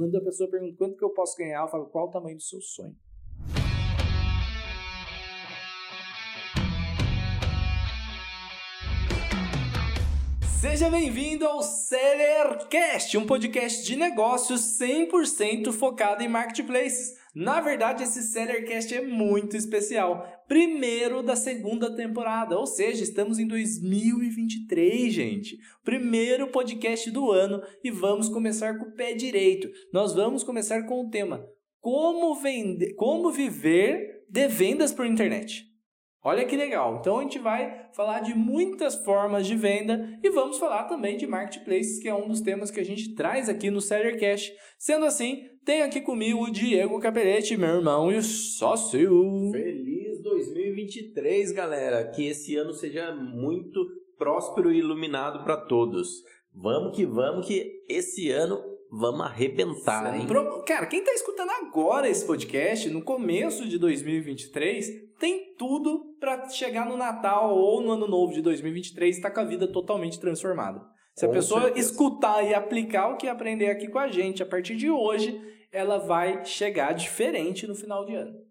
Quando a pessoa pergunta quanto que eu posso ganhar, eu falo qual o tamanho do seu sonho. Seja bem-vindo ao Sellercast, um podcast de negócios 100% focado em marketplaces. Na verdade, esse Sellercast é muito especial. Primeiro da segunda temporada, ou seja, estamos em 2023, gente. Primeiro podcast do ano e vamos começar com o pé direito. Nós vamos começar com o tema: como vender, como viver de vendas por internet. Olha que legal. Então a gente vai falar de muitas formas de venda e vamos falar também de marketplaces, que é um dos temas que a gente traz aqui no Sellercast. Sendo assim, tenho aqui comigo o Diego Capelete, meu irmão e sócio. Feliz 2023, galera. Que esse ano seja muito próspero e iluminado para todos. Vamos que vamos que esse ano vamos arrebentar, hein? Cara, quem tá escutando agora esse podcast, no começo de 2023, tem tudo para chegar no Natal ou no Ano Novo de 2023 e estar tá com a vida totalmente transformada. Se com a pessoa certeza. escutar e aplicar o que aprender aqui com a gente a partir de hoje, ela vai chegar diferente no final de ano.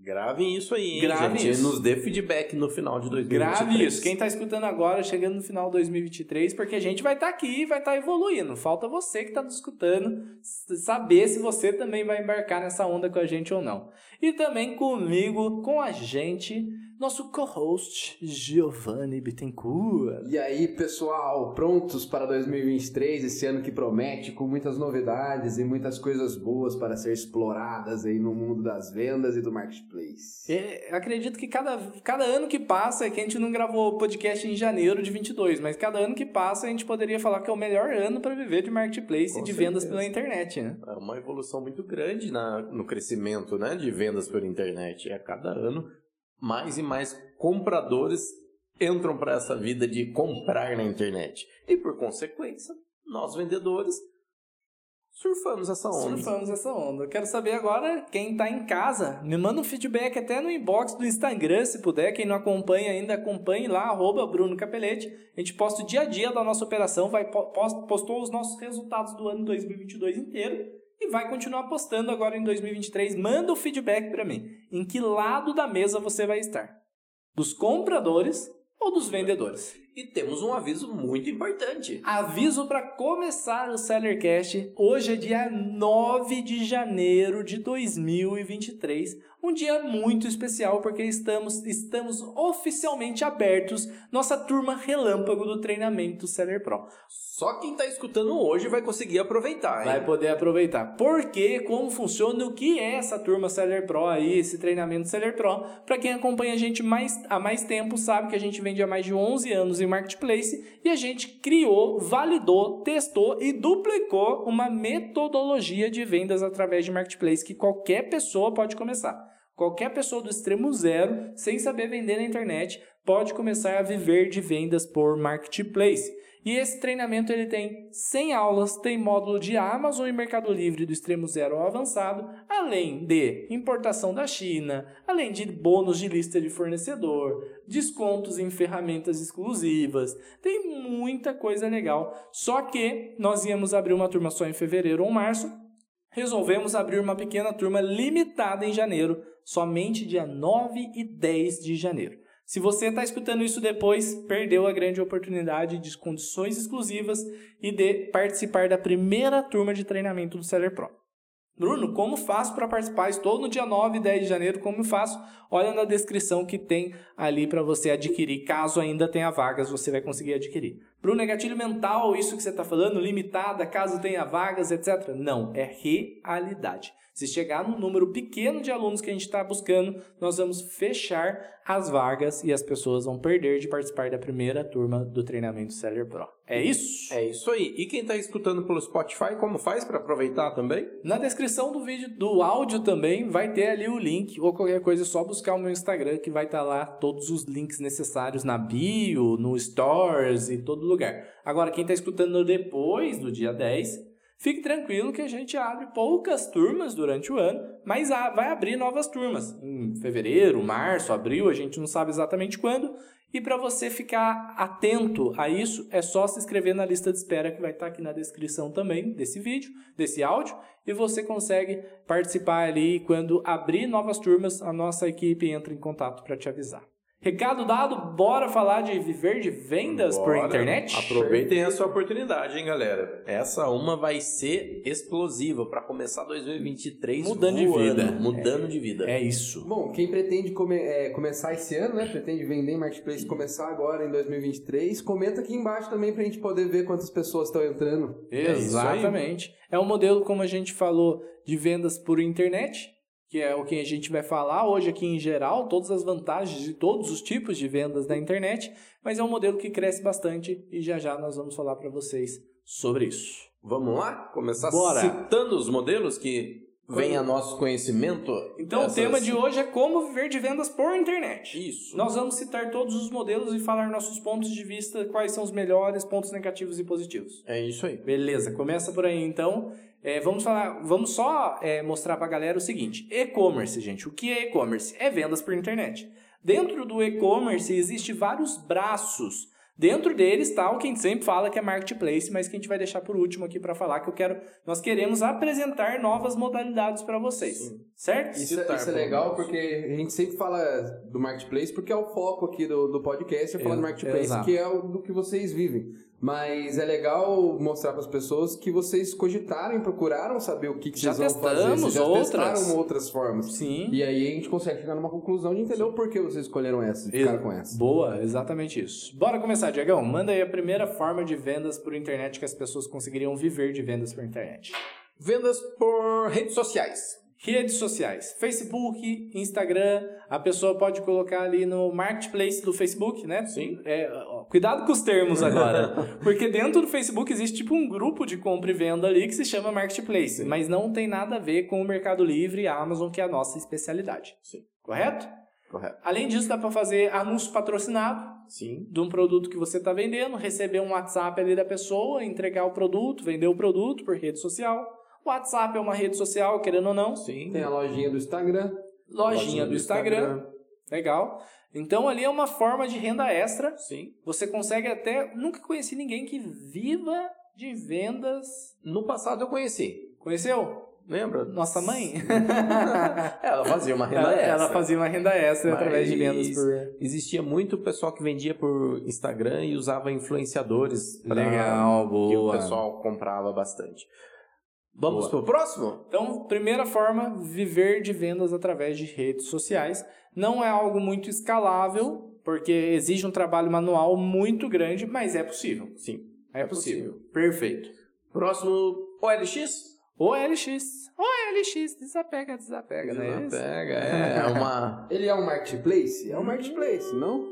Gravem isso aí, hein, Grave gente. Isso. Nos dê feedback no final de 2023. Grave isso. Quem está escutando agora, chegando no final de 2023, porque a gente vai estar tá aqui e vai estar tá evoluindo. Falta você que está nos escutando saber se você também vai embarcar nessa onda com a gente ou não. E também comigo, com a gente, nosso co-host Giovanni Bittencourt. E aí, pessoal, prontos para 2023, esse ano que promete, com muitas novidades e muitas coisas boas para ser exploradas aí no mundo das vendas e do marketplace. É, acredito que cada, cada ano que passa, é que a gente não gravou podcast em janeiro de 22, mas cada ano que passa a gente poderia falar que é o melhor ano para viver de marketplace com e de certeza. vendas pela internet, né? É uma evolução muito grande na, no crescimento né, de vendas pela internet. É a cada ano mais e mais compradores entram para essa vida de comprar na internet. E por consequência, nós vendedores surfamos essa onda. Surfamos essa onda. Eu quero saber agora quem está em casa. Me manda um feedback até no inbox do Instagram, se puder. Quem não acompanha ainda, acompanhe lá, arroba Bruno Capelete. A gente posta o dia a dia da nossa operação, vai postou os nossos resultados do ano 2022 inteiro e vai continuar postando agora em 2023. Manda o feedback para mim. Em que lado da mesa você vai estar? Dos compradores ou dos vendedores? E temos um aviso muito importante. Aviso para começar o Sellercast. Hoje é dia 9 de janeiro de 2023 um dia muito especial porque estamos, estamos oficialmente abertos nossa turma relâmpago do treinamento Seller Pro. Só quem está escutando hoje vai conseguir aproveitar, hein? Vai poder aproveitar. Porque como funciona, o que é essa turma Seller Pro aí, esse treinamento Seller Pro? Para quem acompanha a gente mais, há mais tempo, sabe que a gente vende há mais de 11 anos em Marketplace e a gente criou, validou, testou e duplicou uma metodologia de vendas através de Marketplace que qualquer pessoa pode começar. Qualquer pessoa do extremo zero, sem saber vender na internet, pode começar a viver de vendas por marketplace. E esse treinamento ele tem 100 aulas, tem módulo de Amazon e Mercado Livre do extremo zero ao avançado, além de importação da China, além de bônus de lista de fornecedor, descontos em ferramentas exclusivas. Tem muita coisa legal. Só que nós íamos abrir uma turma só em fevereiro ou março. Resolvemos abrir uma pequena turma limitada em janeiro somente dia 9 e 10 de janeiro. Se você está escutando isso depois, perdeu a grande oportunidade de condições exclusivas e de participar da primeira turma de treinamento do Seller Pro. Bruno, como faço para participar? Estou no dia 9 e 10 de janeiro, como faço? Olha na descrição que tem ali para você adquirir. Caso ainda tenha vagas, você vai conseguir adquirir. Bruno, é gatilho mental isso que você está falando? Limitada, caso tenha vagas, etc. Não, é realidade. Se chegar num número pequeno de alunos que a gente está buscando, nós vamos fechar as vagas e as pessoas vão perder de participar da primeira turma do treinamento Seller Pro. É isso? É isso aí. E quem está escutando pelo Spotify, como faz para aproveitar também? Na descrição do vídeo, do áudio também, vai ter ali o link ou qualquer coisa, é só buscar o meu Instagram que vai estar tá lá todos os links necessários na bio, no Stores e todo lugar. Agora, quem está escutando depois do dia 10, Fique tranquilo que a gente abre poucas turmas durante o ano, mas vai abrir novas turmas em fevereiro, março, abril, a gente não sabe exatamente quando. E para você ficar atento a isso, é só se inscrever na lista de espera que vai estar aqui na descrição também desse vídeo, desse áudio, e você consegue participar ali quando abrir novas turmas, a nossa equipe entra em contato para te avisar. Recado dado, bora falar de viver de vendas bora. por internet? Aproveitem essa oportunidade, hein, galera. Essa uma vai ser explosiva para começar 2023 mudando voando, de vida. Mudando é, de vida. É isso. Bom, quem pretende come, é, começar esse ano, né? Pretende vender em marketplace começar agora em 2023, comenta aqui embaixo também pra gente poder ver quantas pessoas estão entrando. Exatamente. É, é um modelo, como a gente falou, de vendas por internet que é o que a gente vai falar hoje aqui em geral, todas as vantagens de todos os tipos de vendas da internet, mas é um modelo que cresce bastante e já já nós vamos falar para vocês sobre isso. Vamos lá? Começar Bora. citando os modelos que vem a nosso conhecimento. Então o tema de hoje é como viver de vendas por internet. Isso. Nós vamos citar todos os modelos e falar nossos pontos de vista, quais são os melhores, pontos negativos e positivos. É isso aí. Beleza, começa por aí então. É, vamos falar, vamos só é, mostrar para a galera o seguinte: e-commerce, gente. O que é e-commerce? É vendas por internet. Dentro do e-commerce existe vários braços Dentro deles está o que a gente sempre fala que é marketplace, mas que a gente vai deixar por último aqui para falar que eu quero, nós queremos apresentar novas modalidades para vocês, Sim. certo? Isso, é, isso é legal porque a gente sempre fala do marketplace porque é o foco aqui do, do podcast, é falar do marketplace Exato. que é o do que vocês vivem. Mas é legal mostrar para as pessoas que vocês cogitaram, procuraram saber o que, que já vocês vão fazer. Vocês já outras. testaram outras formas. Sim. E aí a gente consegue chegar numa conclusão de entender Sim. o porquê vocês escolheram essa e ficaram com essa. Boa, exatamente isso. Bora começar, Diegão. Manda aí a primeira forma de vendas por internet que as pessoas conseguiriam viver de vendas por internet. Vendas por redes sociais. Redes sociais, Facebook, Instagram, a pessoa pode colocar ali no marketplace do Facebook, né? Sim. É, ó, cuidado com os termos agora, porque dentro do Facebook existe tipo um grupo de compra e venda ali que se chama marketplace, Sim. mas não tem nada a ver com o Mercado Livre e a Amazon, que é a nossa especialidade. Sim. Correto? Correto. Além disso, dá para fazer anúncio patrocinado Sim. de um produto que você está vendendo, receber um WhatsApp ali da pessoa, entregar o produto, vender o produto por rede social. O WhatsApp é uma rede social, querendo ou não. Sim. Tem a lojinha do Instagram. Lojinha, lojinha do, do Instagram. Instagram. Legal. Então ali é uma forma de renda extra. Sim. Você consegue até. Nunca conheci ninguém que viva de vendas. No passado eu conheci. Conheceu? Lembra? Nossa mãe? ela fazia uma renda ela, extra. Ela fazia uma renda extra Mas através de vendas por. Existia muito pessoal que vendia por Instagram e usava influenciadores. Legal, boa. Que o pessoal comprava bastante. Vamos para o próximo? Então, primeira forma, viver de vendas através de redes sociais. Não é algo muito escalável, porque exige um trabalho manual muito grande, mas é possível. Sim. É, é possível. possível. Perfeito. Próximo, OLX? OLX. OLX, desapega, desapega, né? Desapega, é, é uma... Ele é um marketplace? É um marketplace, não?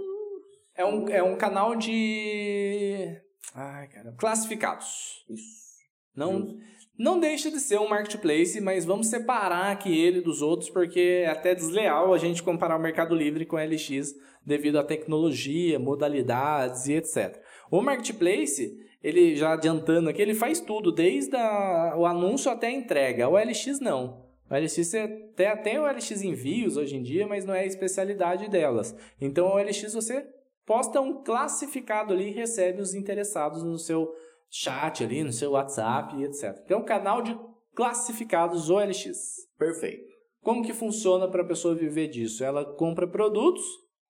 É um, é um canal de... Ai, cara, classificados. Isso. Não... Justo. Não deixa de ser um marketplace, mas vamos separar aqui ele dos outros, porque é até desleal a gente comparar o Mercado Livre com o LX devido à tecnologia, modalidades e etc. O marketplace, ele já adiantando aqui, ele faz tudo, desde a, o anúncio até a entrega. O LX não. O LX até, tem o LX envios hoje em dia, mas não é a especialidade delas. Então o LX você posta um classificado ali e recebe os interessados no seu chat ali, no seu WhatsApp e etc. Então, canal de classificados OLX. Perfeito. Como que funciona para a pessoa viver disso? Ela compra produtos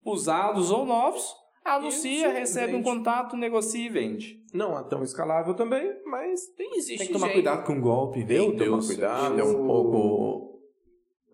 usados ou novos, anuncia, Isso, recebe vende. um contato, negocia e vende. Não é tão escalável também, mas tem, existe Tem que tomar cuidado com o golpe, meu Deus. cuidado, é um pouco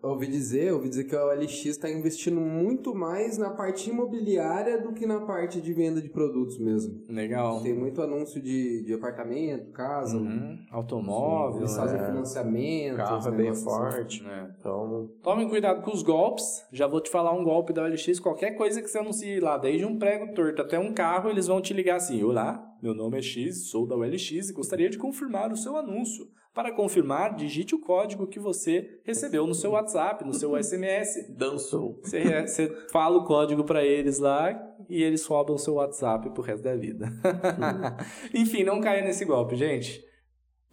ouvi dizer, ouvi dizer que a OLX está investindo muito mais na parte imobiliária do que na parte de venda de produtos mesmo. Legal. Tem muito anúncio de, de apartamento, casa, uhum. automóvel, eles fazem é. financiamento, carro é bem assim. forte, né? Então, tomem cuidado com os golpes. Já vou te falar um golpe da OLX, qualquer coisa que você anuncie lá, desde um prego torto até um carro, eles vão te ligar assim: "Olá, meu nome é X, sou da OLX e gostaria de confirmar o seu anúncio. Para confirmar, digite o código que você recebeu no seu WhatsApp, no seu SMS. Dançou. Você, você fala o código para eles lá e eles roubam o seu WhatsApp pro resto da vida. Enfim, não caia nesse golpe, gente.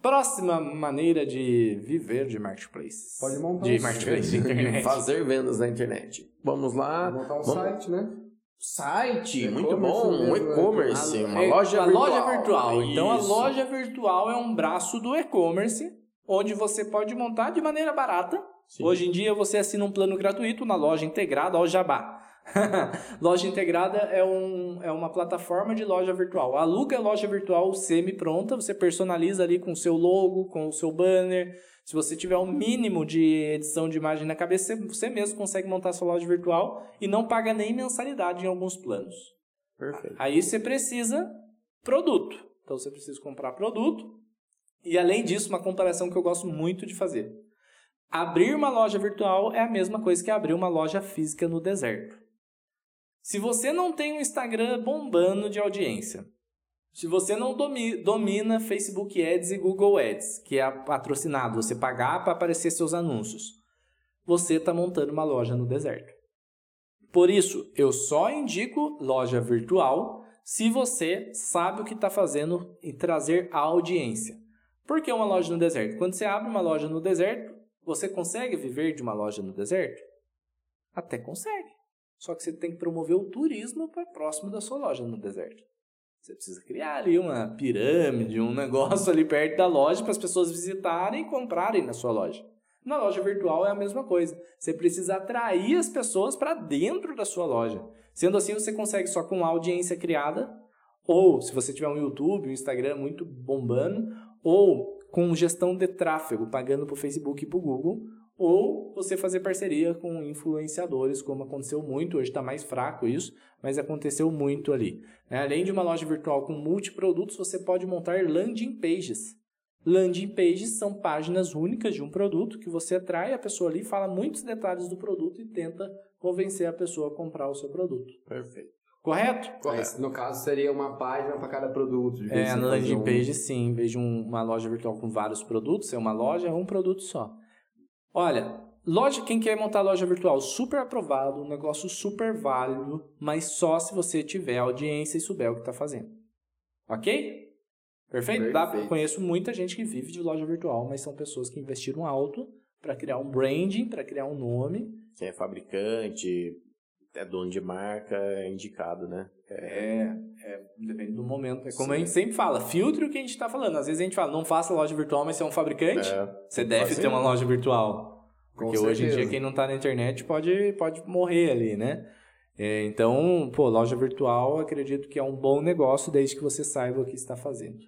Próxima maneira de viver de marketplace. Pode montar de um marketplace de internet. Fazer vendas na internet. Vamos lá. Montar um Vamos- site, né? Site, muito bom. Um né? e-commerce, uma é, loja a virtual. loja virtual. Então a loja virtual é um braço do e-commerce, onde você pode montar de maneira barata. Sim. Hoje em dia você assina um plano gratuito na loja integrada, ao Jabá. loja integrada é, um, é uma plataforma de loja virtual. Aluga a loja virtual semi-pronta, você personaliza ali com o seu logo, com o seu banner. Se você tiver um mínimo de edição de imagem na cabeça, você- você mesmo consegue montar sua loja virtual e não paga nem mensalidade em alguns planos. Perfeito. Aí você precisa produto. Então você precisa comprar produto. E além disso, uma comparação que eu gosto muito de fazer. Abrir uma loja virtual é a mesma coisa que abrir uma loja física no deserto. Se você não tem um Instagram bombando de audiência, se você não domi- domina Facebook Ads e Google Ads, que é patrocinado, você pagar para aparecer seus anúncios, você está montando uma loja no deserto. Por isso, eu só indico loja virtual se você sabe o que está fazendo e trazer a audiência. Por que uma loja no deserto? Quando você abre uma loja no deserto, você consegue viver de uma loja no deserto? Até consegue. Só que você tem que promover o turismo para próximo da sua loja no deserto. Você precisa criar ali uma pirâmide, um negócio ali perto da loja para as pessoas visitarem e comprarem na sua loja. Na loja virtual é a mesma coisa. Você precisa atrair as pessoas para dentro da sua loja. Sendo assim, você consegue só com a audiência criada, ou se você tiver um YouTube, um Instagram muito bombando, ou com gestão de tráfego, pagando para o Facebook e para o Google, ou você fazer parceria com influenciadores, como aconteceu muito, hoje está mais fraco isso, mas aconteceu muito ali. né? Além de uma loja virtual com multiprodutos, você pode montar landing pages. Landing pages são páginas únicas de um produto que você atrai a pessoa ali, fala muitos detalhes do produto e tenta convencer a pessoa a comprar o seu produto. Perfeito. Correto? Mas, no caso, seria uma página para cada produto. de vez É, na landing um- page, sim. Em vez de um- uma loja virtual com vários produtos, é uma loja, é um produto só. Olha, loja, quem quer montar loja virtual, super aprovado, um negócio super válido, mas só se você tiver audiência e souber o que está fazendo. Ok? Perfeito? Dá- Perfeito. conheço muita gente que vive de loja virtual, mas são pessoas que investiram alto para criar um branding, para criar um nome. Quem é fabricante, é dono de marca, é indicado, né? É, é, depende do momento. É como a Sim. gente sempre fala, filtre o que a gente está falando. Às vezes a gente fala, não faça loja virtual, mas você é um fabricante. É, Você deve ter uma loja virtual. Porque hoje em certeza. dia quem não tá na internet pode, pode morrer ali, né? É, então, pô, loja virtual acredito que é um bom negócio desde que você saiba o que está fazendo.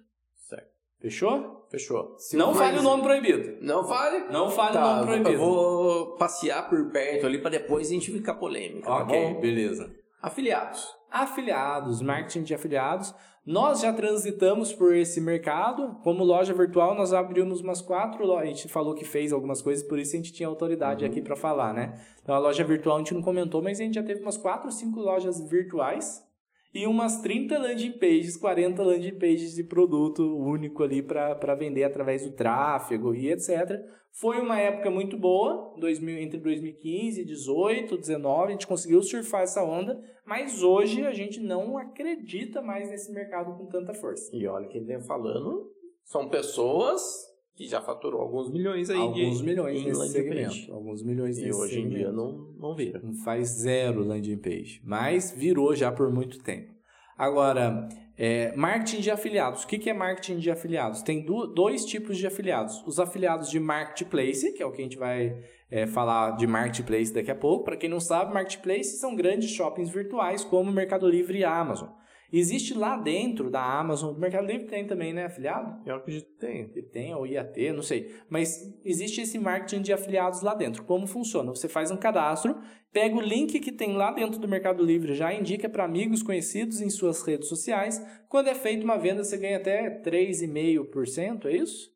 Certo. Fechou? Fechou. Se não mais- fale o nome proibido. Não fale? Não fale o Tá, nome proibido. eu vou passear por perto ali para depois a gente ficar polêmica, tá Ok, bom? beleza. Afiliados. Afiliados, marketing de afiliados. Nós já transitamos por esse mercado. Como loja virtual, nós abrimos umas quatro lojas. A gente falou que fez algumas coisas, por isso a gente tinha autoridade aqui para falar, né? Então, a loja virtual a gente não comentou, mas a gente já teve umas quatro, cinco lojas virtuais e umas 30 landing pages, 40 landing pages de produto único ali para vender através do tráfego e etc. Foi uma época muito boa, 2000, entre 2015, 18, 19, a gente conseguiu surfar essa onda, mas hoje a gente não acredita mais nesse mercado com tanta força. E olha quem vem falando, são pessoas que já faturou alguns milhões aí Alguns de, milhões em nesse landing segmento. page. Alguns milhões E nesse hoje em segmento. dia não, não vira. Não faz zero landing page, mas virou já por muito tempo. Agora, é, marketing de afiliados. O que, é marketing de afiliados? Tem do- dois tipos de afiliados. Os afiliados de marketplace, que é o que a gente vai é, falar de marketplace daqui a pouco. Para quem não sabe, marketplace são grandes shoppings virtuais como o Mercado Livre e a Amazon. Existe lá dentro da Amazon, o Mercado Livre tem também, né, afiliado? Eu acredito que tem. que tem, ou ia ter, não sei. Mas existe esse marketing de afiliados lá dentro. Como funciona? Você faz um cadastro, pega o link que tem lá dentro do Mercado Livre, já indica para amigos conhecidos em suas redes sociais. Quando é feita uma venda, você ganha até 3,5%, é isso?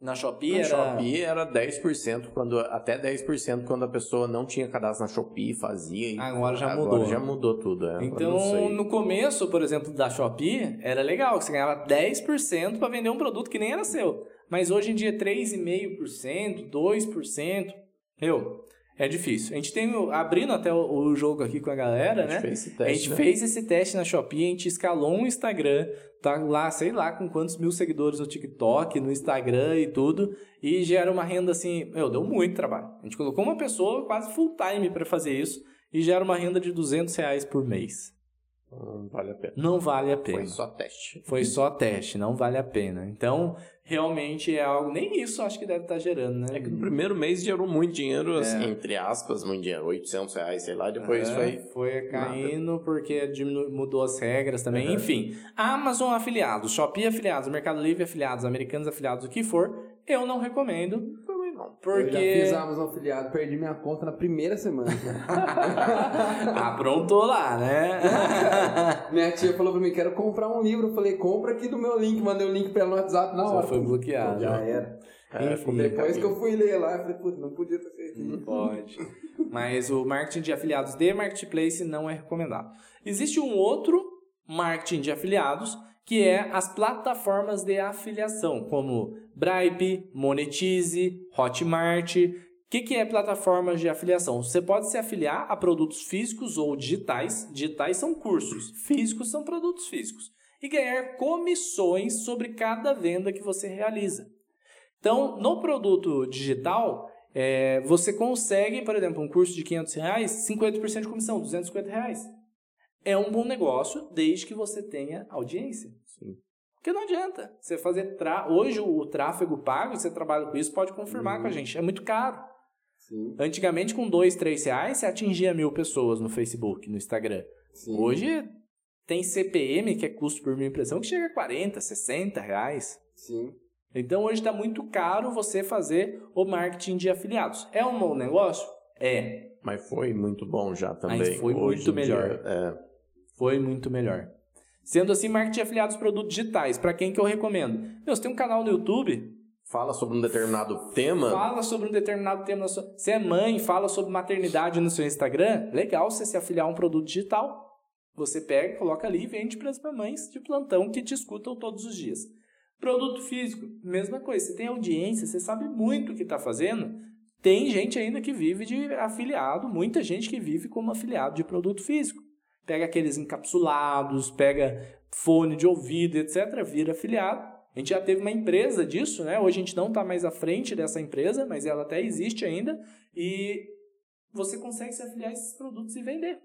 Na Shopee Na era... Shopee era 10%, quando, até 10% quando a pessoa não tinha cadastro na Shopee, fazia. e Agora já agora mudou. já mudou tudo. É, Então, no começo, por exemplo, da Shopee, era legal, que você ganhava 10% para vender um produto que nem era seu. Mas hoje em dia, 3,5%, 2%. Meu, É difícil. A gente tem, abrindo até o, o jogo aqui com a galera, A gente né? fez esse teste, a gente né? fez esse teste na Shopee, a gente escalou um Instagram, tá lá, sei lá, com quantos mil seguidores no TikTok, no Instagram e tudo, e gera uma renda assim, meu, deu muito trabalho. A gente colocou uma pessoa quase full time para fazer isso, e gera uma renda de 200 reais por mês. Não vale a pena. Não vale a pena. Foi só teste. Foi só teste, não vale a pena. Então, realmente é algo, nem isso acho que deve estar gerando, né? É que no primeiro mês gerou muito dinheiro, assim, entre aspas, muito dinheiro, 800 reais, sei lá, depois É, foi... foi caindo porque diminu- mudou as regras também. Enfim, Amazon afiliados, Shopee afiliados, Mercado Livre afiliados, Americanos afiliados, o que for, eu não recomendo. Não. Porque. Eu já fiz Amazon afiliado, perdi minha conta na primeira semana. Aprontou lá, né? minha tia falou pra mim, quero comprar um livro. Eu falei, compra aqui do meu link. Mandei o link pra ela no WhatsApp na hora. foi bloqueado. Já era. É, Enfim, Depois que eu fui ler lá, eu falei, putz, não podia ter feito Não isso. pode. Mas o marketing de afiliados de marketplace não é recomendado. Existe um outro marketing de afiliados que é as plataformas de afiliação, como Bripe, Monetize, Hotmart. O que, que é plataformas de afiliação? Você pode se afiliar a produtos físicos ou digitais. Digitais são cursos, físicos são produtos físicos. E ganhar comissões sobre cada venda que você realiza. Então, no produto digital, é, você consegue, por exemplo, um curso de 500 reais, 50% de comissão, 250 reais. É um bom negócio desde que você tenha audiência. Sim. Porque não adianta você fazer... Tra... Hoje o tráfego pago, você trabalha com isso, pode confirmar com a gente. É muito caro. Sim, Antigamente, com dois, três reais, você atingia mil pessoas no Facebook, no Instagram. sim. Hoje tem CPM, que é custo por mil impressão, que chega a 40, 60 reais. Sim. Então hoje está muito caro você fazer o marketing de afiliados. É um bom negócio? É. Mas foi muito bom já também. Mas foi Hoje muito melhor. dia, é, Foi muito melhor. Sendo assim, marketing de afiliados produtos digitais. Para quem que eu recomendo? Meu, você tem um canal no YouTube, fala sobre um determinado tema, fala sobre um determinado tema. Na sua... Você é mãe, fala sobre maternidade no seu Instagram. Legal você se afiliar a um produto digital. Você pega, coloca ali e vende para as mamães de plantão que te escutam todos os dias. Produto físico, mesma coisa. Você tem audiência, você sabe muito o que está fazendo. Tem gente ainda que vive de afiliado, muita gente que vive como afiliado de produto físico. Pega aqueles encapsulados, pega fone de ouvido, etc., vira afiliado. A gente já teve uma empresa disso, né? Hoje a gente não está mais à frente dessa empresa, mas ela até existe ainda. E você consegue se afiliar a esses produtos e vender.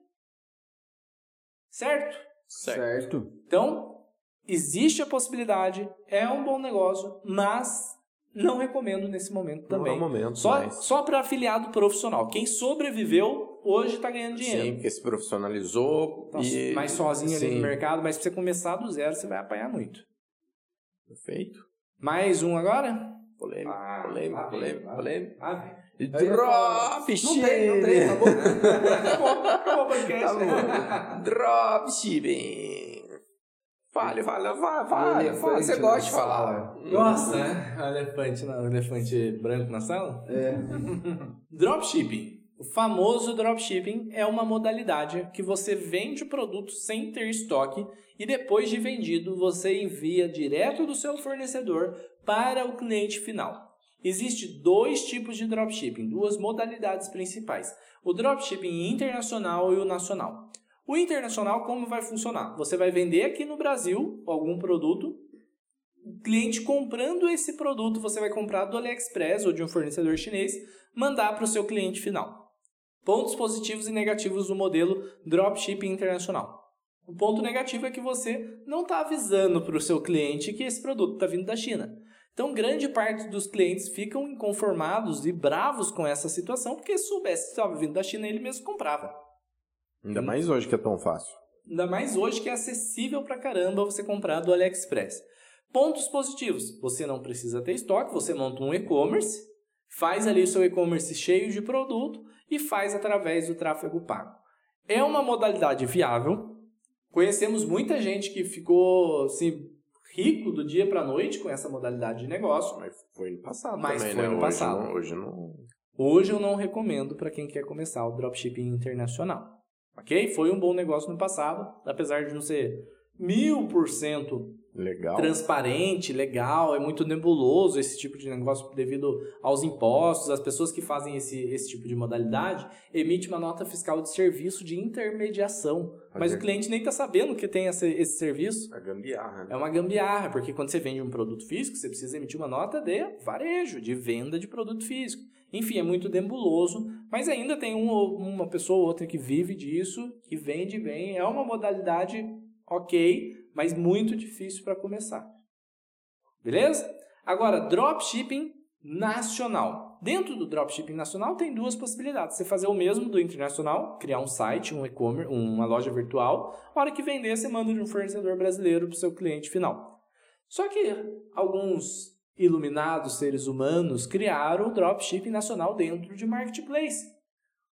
Certo? certo. Certo. Então, existe a possibilidade, é um bom negócio, mas não recomendo nesse momento Não também. é o momento, Só, mas... só para afiliado profissional. Quem sobreviveu, hoje está ganhando dinheiro. Sim, porque se profissionalizou Tá e... mais sozinho ali Sim. no mercado, mas para você começar do zero, você vai apanhar muito. Perfeito. Mais um agora? Polêmico, Ah, polêmico, vem, polêmico, lá polêmico. Ah, vem. Drop Não tem, não tem, acabou. acabou, acabou o podcast. Tá bom. Dropshipping. Fale, fale, fale, fale. Elefante fale. Você gosta de falar. Nossa, né? Elefante, não, o elefante branco na sala? É. Dropshipping. O famoso dropshipping é uma modalidade que você vende o produto sem ter estoque e depois de vendido você envia direto do seu fornecedor para o cliente final. Existem dois tipos de dropshipping, duas modalidades principais: o dropshipping internacional e o nacional. O internacional, como vai funcionar? Você vai vender aqui no Brasil algum produto, o cliente comprando esse produto, você vai comprar do AliExpress ou de um fornecedor chinês, mandar para o seu cliente final. Pontos positivos e negativos do modelo dropshipping internacional. O ponto negativo é que você não está avisando para o seu cliente que esse produto está vindo da China. Então, grande parte dos clientes ficam inconformados e bravos com essa situação, porque se soubesse que estava vindo da China, ele mesmo comprava. Ainda mais hoje que é tão fácil. Ainda mais hoje que é acessível pra caramba você comprar do AliExpress. Pontos positivos: você não precisa ter estoque, você monta um e-commerce, faz ali o seu e-commerce cheio de produto e faz através do tráfego pago. É uma modalidade viável. Conhecemos muita gente que ficou assim, rico do dia para noite com essa modalidade de negócio. Mas foi no passado Mas também, foi né? no Hoje passado. não- Hoje não... Hoje eu não recomendo para quem quer começar o dropshipping internacional. Ok? Foi um bom negócio no passado, apesar de não ser mil por cento Legal. transparente, legal, é muito nebuloso esse tipo de negócio devido aos impostos. As pessoas que fazem esse, esse tipo de modalidade emitem uma nota fiscal de serviço de intermediação. Mas o cliente nem está sabendo que tem esse, esse serviço. A gambiarra. Né? É uma gambiarra, porque quando você vende um produto físico, você precisa emitir uma nota de varejo, de venda de produto físico. Enfim, é muito nebuloso, mas ainda tem um, uma pessoa ou outra que vive disso, que vende bem. É uma modalidade ok, mas muito difícil para começar. Beleza? Agora, dropshipping nacional. Dentro do dropshipping nacional tem duas possibilidades. Você fazer o mesmo do internacional, criar um site, um e-commerce, uma loja virtual. A hora que vender, você manda de um fornecedor brasileiro para o seu cliente final. Só que alguns iluminados seres humanos criaram o dropshipping nacional dentro de marketplace.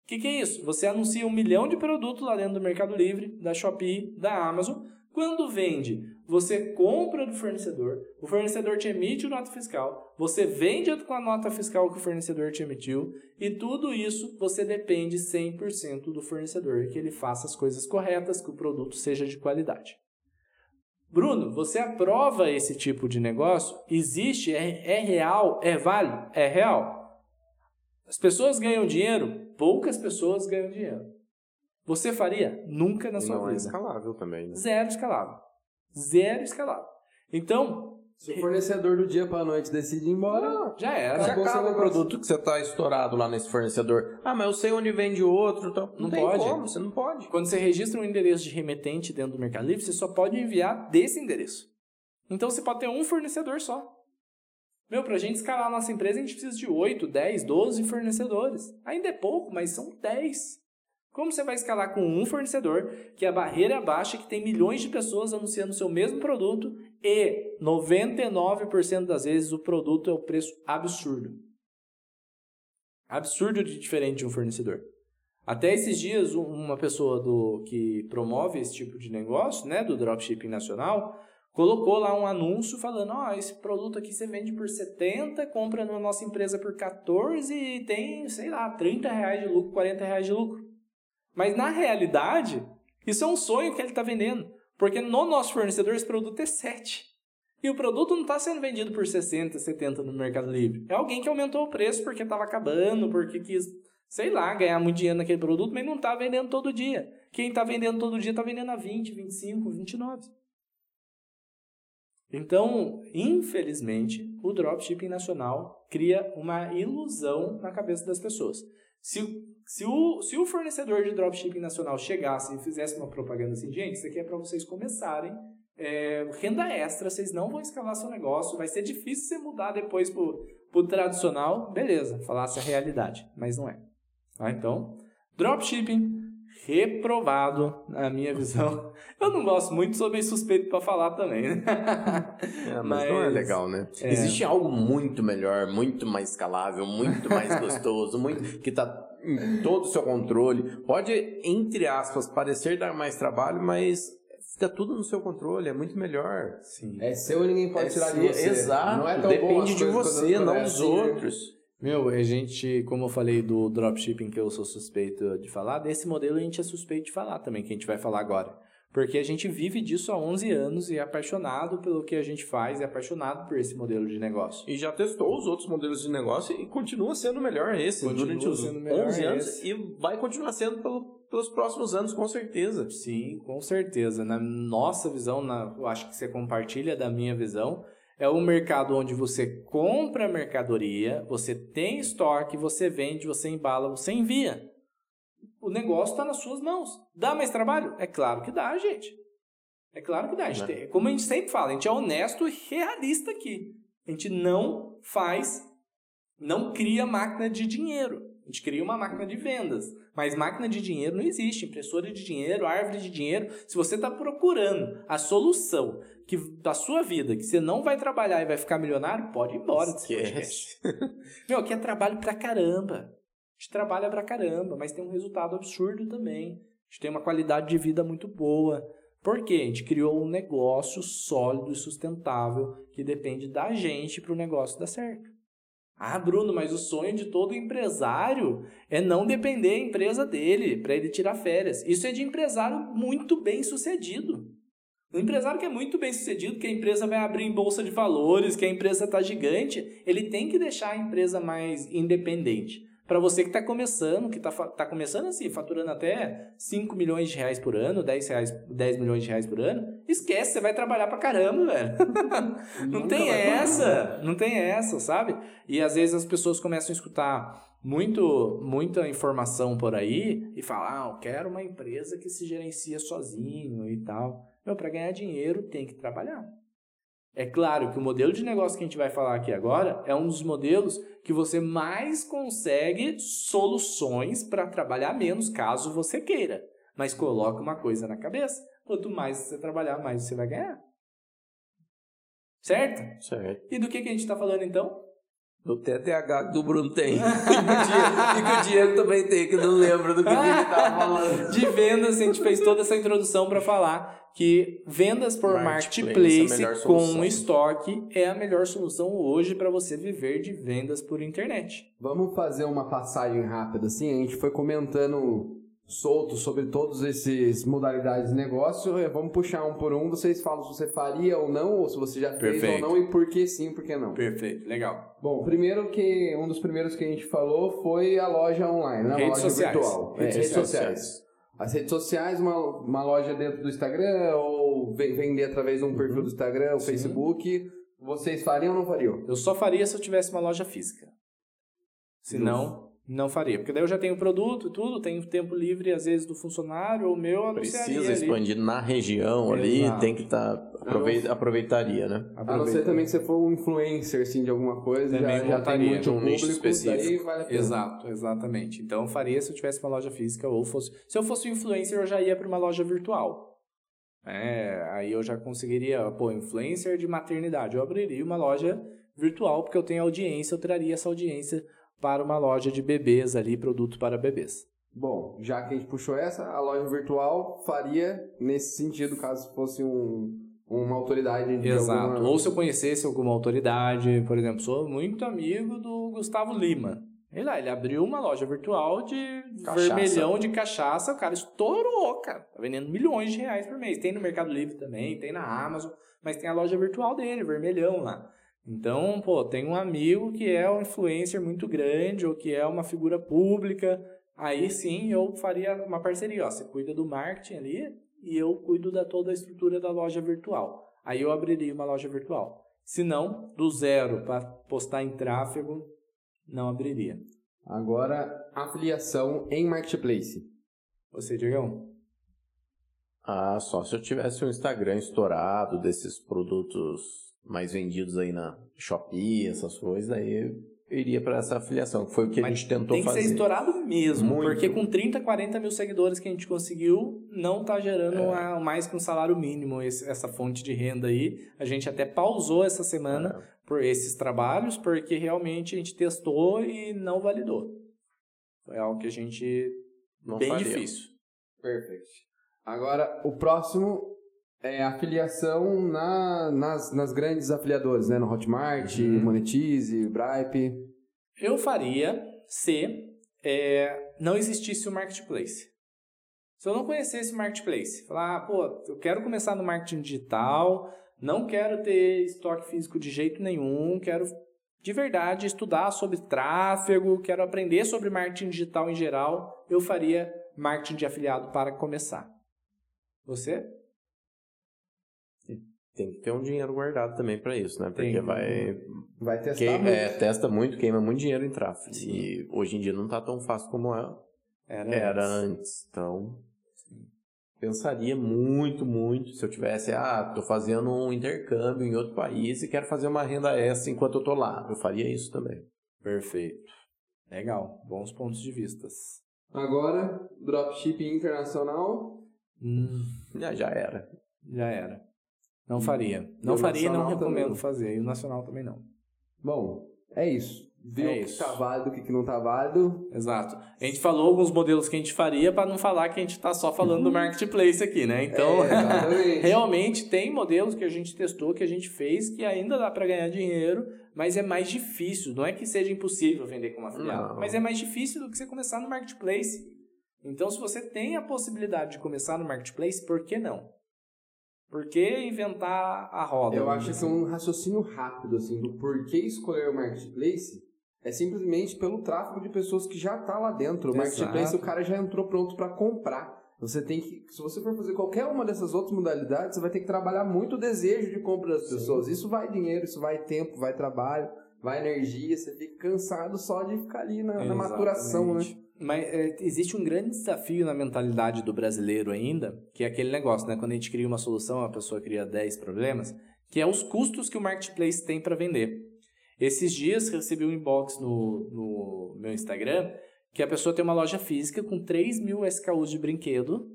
O que, que é isso? Você anuncia um milhão de produtos lá dentro do Mercado Livre, da Shopee, da Amazon, quando vende, você compra do fornecedor, o fornecedor te emite o nota fiscal, você vende com a nota fiscal que o fornecedor te emitiu, e tudo isso você depende 100% do fornecedor, que ele faça as coisas corretas, que o produto seja de qualidade. Bruno, você aprova esse tipo de negócio? Existe? É, é real? É válido? É real. As pessoas ganham dinheiro? Poucas pessoas ganham dinheiro. Você faria? Nunca na sua não vida. Não é escalável também, né? Zero escalável. Zero escalável. Então... Se o fornecedor do dia para noite decide ir embora... Não, já era. Já acaba o produto que você está estourado lá nesse fornecedor. Ah, mas eu sei onde vende outro. Então... Não, não tem pode. como, você não pode. Quando você registra um endereço de remetente dentro do Mercado Livre, você só pode enviar desse endereço. Então você pode ter um fornecedor só. Meu, para a gente escalar a nossa empresa, a gente precisa de 8, 10, 12 fornecedores. Ainda é pouco, mas são 10. Como você vai escalar com um fornecedor, que a barreira é baixa, que tem milhões de pessoas anunciando o seu mesmo produto e 99% das vezes o produto é o preço absurdo. Absurdo de diferente de um fornecedor. Até esses dias, uma pessoa do que promove esse tipo de negócio, né, do dropshipping nacional, colocou lá um anúncio falando: oh, esse produto aqui você vende por 70, compra na nossa empresa por 14 e tem, sei lá, 30 reais de lucro, 40 reais de lucro. Mas na realidade, isso é um sonho que ele está vendendo. Porque no nosso fornecedor esse produto é 7. E o produto não está sendo vendido por 60, 70 no Mercado Livre. É alguém que aumentou o preço porque estava acabando, porque quis, sei lá, ganhar muito dinheiro naquele produto, mas não está vendendo todo dia. Quem está vendendo todo dia está vendendo a 20, 25, 29. Então, infelizmente, o dropshipping nacional cria uma ilusão na cabeça das pessoas. Se, se, o, se o fornecedor de dropshipping nacional chegasse e fizesse uma propaganda assim, gente, isso aqui é para vocês começarem, é, renda extra, vocês não vão escalar seu negócio, vai ser difícil você mudar depois pro, pro tradicional, beleza, falasse a realidade, mas não é. Tá? Então, dropshipping reprovado, na minha visão. Eu não gosto muito, sou meio suspeito para falar também, né? É, mas, mas, não é legal, né? É... Existe algo muito melhor, muito mais escalável, muito mais gostoso, muito que está em todo o seu controle. Pode, entre aspas, parecer dar mais trabalho, mas fica tudo no seu controle, é muito melhor. Sim. É seu e ninguém pode é tirar de você. Exato, não é tão depende de você, não dos outros. Meu, a gente, como eu falei do dropshipping que eu sou suspeito de falar, desse modelo a gente é suspeito de falar também, que a gente vai falar agora. Porque a gente vive disso há 11 anos e é apaixonado pelo que a gente faz, é apaixonado por esse modelo de negócio. E já testou os outros modelos de negócio e continua sendo melhor esse continua durante os 11 anos esse. e vai continuar sendo pelo, pelos próximos anos, com certeza. Sim, com certeza. Na nossa visão, na, eu acho que você compartilha da minha visão, é um mercado onde você compra mercadoria, você tem estoque, você vende, você embala, você envia. O negócio está nas suas mãos. Dá mais trabalho? É claro que dá, gente. É claro que dá. A gente tem, como a gente sempre fala, a gente é honesto e realista aqui. A gente não faz, não cria máquina de dinheiro. A gente cria uma máquina de vendas. Mas máquina de dinheiro não existe. Impressora de dinheiro, árvore de dinheiro. Se você está procurando a solução que, da sua vida, que você não vai trabalhar e vai ficar milionário, pode ir embora desse podcast. Meu, aqui é trabalho pra caramba. A gente trabalha pra caramba, mas tem um resultado absurdo também. A gente tem uma qualidade de vida muito boa. Por quê? A gente criou um negócio sólido e sustentável que depende da gente para o negócio dar certo. Ah, Bruno, mas o sonho de todo empresário é não depender da empresa dele para ele tirar férias. Isso é de empresário muito bem sucedido. Um empresário que é muito bem sucedido, que a empresa vai abrir em bolsa de valores, que a empresa está gigante, ele tem que deixar a empresa mais independente. Para você que está começando, que está tá começando assim, faturando até 5 milhões de reais por ano, 10, reais, 10 milhões de reais por ano, esquece, você vai trabalhar para caramba, velho. não tem essa, não tem essa, sabe? E às vezes as pessoas começam a escutar muito, muita informação por aí e falam, ah, eu quero uma empresa que se gerencia sozinho e tal. Meu, para ganhar dinheiro tem que trabalhar. É claro que o modelo de negócio que a gente vai falar aqui agora é um dos modelos que você mais consegue soluções para trabalhar menos, caso você queira. Mas coloque uma coisa na cabeça: quanto mais você trabalhar, mais você vai ganhar. Certo? Certo. E do que, que a gente está falando então? Do TTH que o Bruno tem. e, que o Diego também tem, que não lembro do que a gente estava falando. De vendas, a gente fez toda essa introdução para falar que vendas por marketplace, marketplace com estoque é a melhor solução hoje para você viver de vendas por internet. Vamos fazer uma passagem rápida assim, a gente foi comentando solto sobre todos esses modalidades de negócio. É, vamos puxar um por um. Vocês falam se você faria ou não, ou se você já fez Perfeito. ou não, e por que sim, por que não. Perfeito, legal. Bom, primeiro que um dos primeiros que a gente falou foi a loja online, né? a redes loja sociais. virtual. Redes, é, redes sociais. sociais. As redes sociais, uma, uma loja dentro do Instagram, ou vender através de um perfil uhum. do Instagram, ou Facebook. Vocês fariam ou não fariam? Eu só faria se eu tivesse uma loja física. Se não, não faria, porque daí eu já tenho o produto e tudo, tenho tempo livre às vezes do funcionário, ou meu anunciaria Precisa expandir ali. na região ali, tem que estar, tá, aproveita, aproveitaria, né? A não ser também que você for um influencer, assim, de alguma coisa, também já, já tem muito um público, específico. Vale Exato, exatamente. Então eu faria se eu tivesse uma loja física, ou fosse... Se eu fosse um influencer, eu já ia para uma loja virtual. É, aí eu já conseguiria, pô, influencer de maternidade, eu abriria uma loja virtual, porque eu tenho audiência, eu traria essa audiência para uma loja de bebês ali, produto para bebês. Bom, já que a gente puxou essa, a loja virtual faria nesse sentido, caso fosse um, uma autoridade de Exato. Alguma... Ou se eu conhecesse alguma autoridade, por exemplo, sou muito amigo do Gustavo Lima. Ele lá, ele abriu uma loja virtual de cachaça. vermelhão de cachaça, o cara estourou, cara. Tá vendendo milhões de reais por mês. Tem no Mercado Livre também, tem na Amazon, mas tem a loja virtual dele, vermelhão lá. Então, pô, tem um amigo que é um influencer muito grande ou que é uma figura pública, aí sim eu faria uma parceria. Ó, você cuida do marketing ali e eu cuido da toda a estrutura da loja virtual. Aí eu abriria uma loja virtual. Se não, do zero para postar em tráfego, não abriria. Agora, afiliação em marketplace. Você, Diegão? Ah, só se eu tivesse um Instagram estourado desses produtos mais vendidos aí na Shopee, essas coisas, aí eu iria para essa afiliação, que foi o que Mas a gente tentou fazer. Tem que ser estourado mesmo, Muito. porque com 30, 40 mil seguidores que a gente conseguiu, não tá gerando é. mais que um salário mínimo esse, essa fonte de renda aí. A gente até pausou essa semana é. por esses trabalhos, porque realmente a gente testou e não validou. Foi algo que a gente... Não bem faria. difícil. Perfeito. Agora, o próximo é, afiliação na, nas, nas grandes afiliadoras, né? No Hotmart, uhum. Monetize, Bripe. Eu faria se é, não existisse o marketplace. Se eu não conhecesse o marketplace, falar, ah, pô, eu quero começar no marketing digital, não quero ter estoque físico de jeito nenhum, quero de verdade estudar sobre tráfego, quero aprender sobre marketing digital em geral, eu faria marketing de afiliado para começar. Você? Tem que ter um dinheiro guardado também para isso, né? Porque Tem. vai. Vai testar que, muito. É, testa muito, queima muito dinheiro em tráfego. Sim. E hoje em dia não tá tão fácil como é, era, era antes. antes. Então, Sim. pensaria muito, muito. Se eu tivesse, ah, tô fazendo um intercâmbio em outro país e quero fazer uma renda extra enquanto eu tô lá. Eu faria isso também. Perfeito. Legal. Bons pontos de vistas. Agora, dropshipping internacional. Hum, já, já era. Já era. Não faria. Não faria e não recomendo também. fazer. E o nacional também não. Bom, é isso. Viu é isso. o que tá válido, o que não tá válido. Exato. A gente falou alguns modelos que a gente faria para não falar que a gente tá só falando do uhum. marketplace aqui, né? Então, é, realmente tem modelos que a gente testou, que a gente fez, que ainda dá para ganhar dinheiro, mas é mais difícil. Não é que seja impossível vender como afiliado, não. mas é mais difícil do que você começar no marketplace. Então, se você tem a possibilidade de começar no marketplace, por que não? Por que inventar a roda? Eu acho que um raciocínio rápido, assim, do porquê escolher o marketplace é simplesmente pelo tráfego de pessoas que já tá lá dentro. O marketplace, o cara já entrou pronto para comprar. Você tem que, se você for fazer qualquer uma dessas outras modalidades, você vai ter que trabalhar muito o desejo de compra das Sim. pessoas. Isso vai dinheiro, isso vai tempo, vai trabalho, vai energia. Você fica cansado só de ficar ali na, na maturação, né? Mas é, existe um grande desafio na mentalidade do brasileiro ainda, que é aquele negócio, né? Quando a gente cria uma solução, a pessoa cria 10 problemas, que é os custos que o marketplace tem para vender. Esses dias recebi um inbox no, no meu Instagram que a pessoa tem uma loja física com 3 mil SKUs de brinquedo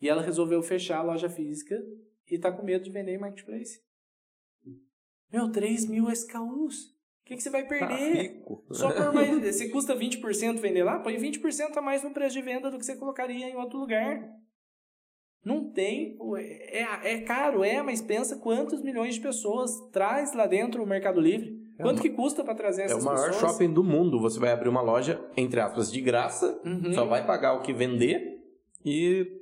e ela resolveu fechar a loja física e tá com medo de vender em marketplace. Meu, 3 mil SKUs. O que, que você vai perder? Tá Só por mais. Você custa 20% vender lá, põe 20% a mais no preço de venda do que você colocaria em outro lugar. Não tem. É, é caro, é, mas pensa quantos milhões de pessoas traz lá dentro o Mercado Livre. É Quanto que custa para trazer essas pessoas? É o maior pessoas? shopping do mundo. Você vai abrir uma loja, entre aspas, de graça, uhum. só vai pagar o que vender e.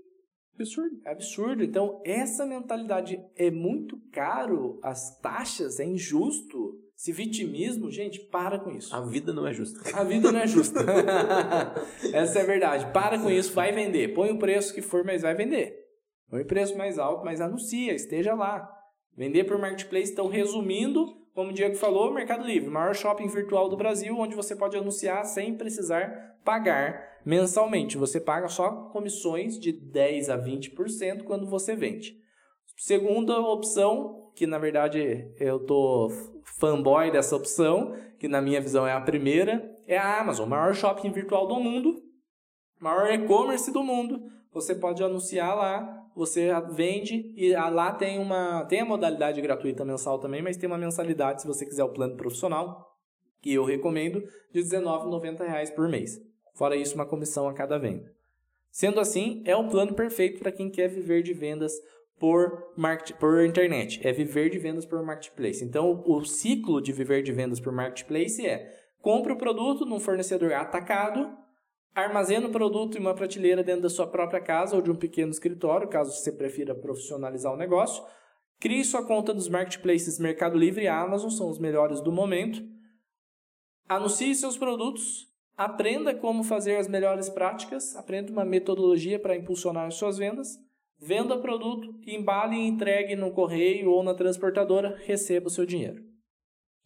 Absurdo. É absurdo. Então, essa mentalidade é muito caro, as taxas, é injusto. Esse vitimismo, gente, para com isso. A vida não é justa. A vida não é justa. essa é a verdade. Para com isso, vai vender. Põe o preço que for, mas vai vender. Põe o preço mais alto, mas anuncia, esteja lá. Vender por marketplace, então, resumindo, como o Diego falou, Mercado Livre, maior shopping virtual do Brasil, onde você pode anunciar sem precisar pagar mensalmente. Você paga só comissões de 10 a 20% quando você vende. Segunda opção, que na verdade eu tô fanboy dessa opção, que na minha visão é a primeira, é a Amazon, maior shopping virtual do mundo, maior e-commerce do mundo. Você pode anunciar lá você vende e lá tem uma tem a modalidade gratuita mensal também, mas tem uma mensalidade se você quiser o plano profissional, que eu recomendo, de R$19,90 por mês. Fora isso, uma comissão a cada venda. Sendo assim, é o plano perfeito para quem quer viver de vendas por, market, por internet. É viver de vendas por marketplace. Então, o ciclo de viver de vendas por marketplace é compra o produto num fornecedor atacado, Armazena o produto em uma prateleira dentro da sua própria casa ou de um pequeno escritório, caso você prefira profissionalizar o negócio. Crie sua conta nos marketplaces Mercado Livre e Amazon, são os melhores do momento. Anuncie seus produtos, aprenda como fazer as melhores práticas, aprenda uma metodologia para impulsionar suas vendas, venda produto, embale e entregue no correio ou na transportadora, receba o seu dinheiro.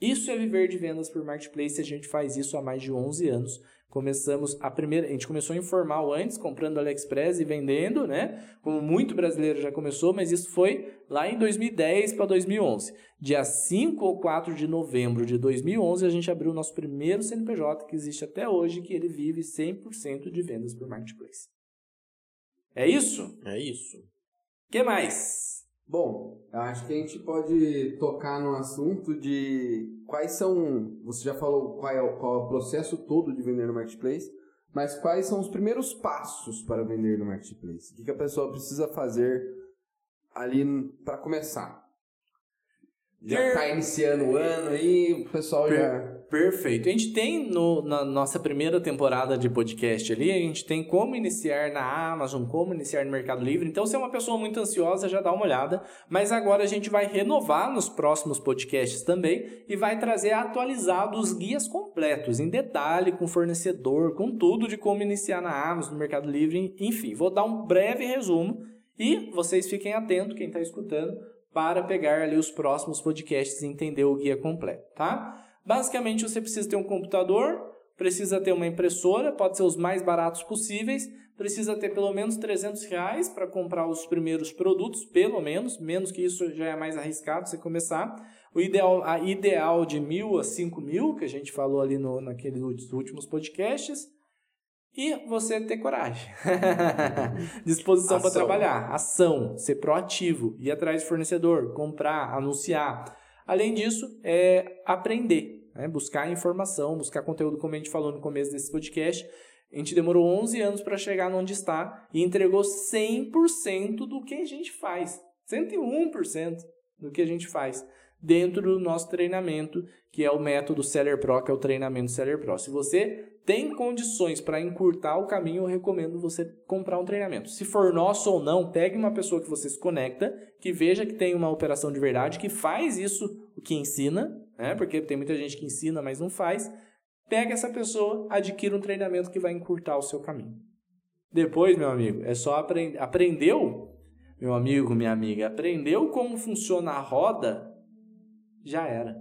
Isso é viver de vendas por marketplace, a gente faz isso há mais de 11 anos. Começamos a primeira, a gente começou informal antes, comprando AliExpress e vendendo, né? Como muito brasileiro já começou, mas isso foi lá em 2010 para 2011. Dia 5 ou 4 de novembro de 2011, a gente abriu o nosso primeiro CNPJ, que existe até hoje, que ele vive 100% de vendas por marketplace. É isso? É isso. O que mais? Bom, acho que a gente pode tocar no assunto de quais são. Você já falou qual é, o, qual é o processo todo de vender no marketplace, mas quais são os primeiros passos para vender no marketplace? O que, que a pessoa precisa fazer ali para começar? Já está iniciando o ano aí, o pessoal per, já. Perfeito. A gente tem no, na nossa primeira temporada de podcast ali, a gente tem como iniciar na Amazon, como iniciar no Mercado Livre. Então, se é uma pessoa muito ansiosa, já dá uma olhada. Mas agora a gente vai renovar nos próximos podcasts também e vai trazer atualizados guias completos, em detalhe, com fornecedor, com tudo de como iniciar na Amazon, no Mercado Livre, enfim. Vou dar um breve resumo e vocês fiquem atentos, quem está escutando, para pegar ali os próximos podcasts e entender o guia completo, tá? Basicamente, você precisa ter um computador, precisa ter uma impressora, pode ser os mais baratos possíveis, precisa ter pelo menos 300 reais para comprar os primeiros produtos, pelo menos, menos que isso já é mais arriscado você começar. O ideal, a ideal de mil a cinco mil, que a gente falou ali no, naqueles últimos podcasts, e você ter coragem, disposição para trabalhar, ação, ser proativo, ir atrás de fornecedor, comprar, anunciar. Além disso, é aprender, né? buscar informação, buscar conteúdo, como a gente falou no começo desse podcast. A gente demorou 11 anos para chegar onde está e entregou 100% do que a gente faz. 101% do que a gente faz. Dentro do nosso treinamento, que é o método Seller Pro, que é o treinamento Seller Pro. Se você tem condições para encurtar o caminho, eu recomendo você comprar um treinamento. Se for nosso ou não, pegue uma pessoa que você se conecta, que veja que tem uma operação de verdade, que faz isso que ensina, né? Porque tem muita gente que ensina, mas não faz. Pega essa pessoa, adquira um treinamento que vai encurtar o seu caminho. Depois, meu amigo, é só aprender. Aprendeu, meu amigo, minha amiga, aprendeu como funciona a roda, já era.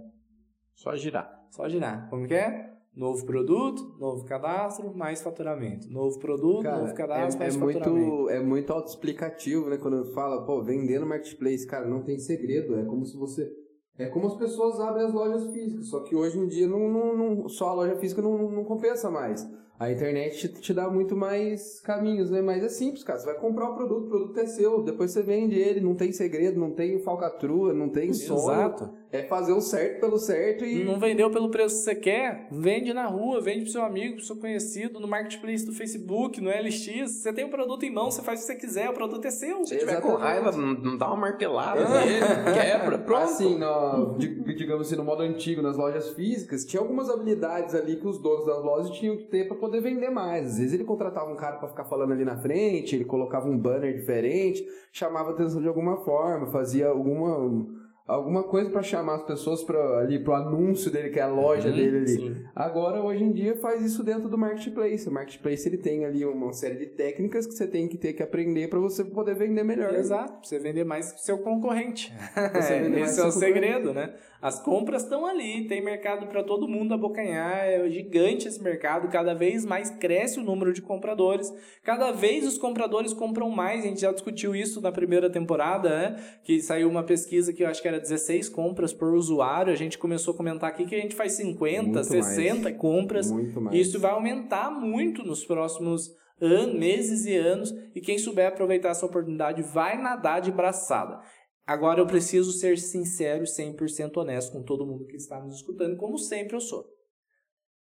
Só girar. Só girar. Como que é? Novo produto, novo cadastro, mais faturamento. Novo produto, cara, novo cadastro, é, mais é faturamento. Muito, é muito autoexplicativo, né? Quando fala, pô, vender no marketplace, cara, não tem segredo. É como se você. É como as pessoas abrem as lojas físicas, só que hoje em dia não, não, não só a loja física não, não compensa mais. A internet te, te, dá muito mais caminhos, né? Mas é simples, cara. Você vai comprar o produto, o produto é seu, depois você vende ele, não tem segredo, não tem falcatrua, não tem sonho. Exato. É fazer o certo pelo certo e. Não vendeu pelo preço que você quer? Vende na rua, vende pro seu amigo, pro seu conhecido, no marketplace do Facebook, no LX. Você tem o produto em mão, você faz o que você quiser, o produto é seu. Se tiver com raiva, não dá uma martelada nele, quebra, pronto. Assim, no, digamos assim, no modo antigo, nas lojas físicas, tinha algumas habilidades ali que os donos das lojas tinham que ter para poder vender mais. Às vezes ele contratava um cara para ficar falando ali na frente, ele colocava um banner diferente, chamava atenção de alguma forma, fazia alguma alguma coisa para chamar as pessoas para ali pro anúncio dele, que é a loja uhum, dele ali. Sim. Agora, hoje em dia, faz isso dentro do marketplace. O marketplace ele tem ali uma série de técnicas que você tem que ter que aprender para você poder vender melhor. Exato, pra você vender mais que seu concorrente. Esse é o segredo, né? As compras estão ali, tem mercado para todo mundo abocanhar, é gigante esse mercado, cada vez mais cresce o número de compradores, cada vez os compradores compram mais, a gente já discutiu isso na primeira temporada, né? Que saiu uma pesquisa que eu acho que era 16 compras por usuário, a gente começou a comentar aqui que a gente faz 50, muito 60 mais. compras, e isso vai aumentar muito nos próximos anos, meses e anos, e quem souber aproveitar essa oportunidade vai nadar de braçada. Agora eu preciso ser sincero e 100% honesto com todo mundo que está nos escutando, como sempre eu sou.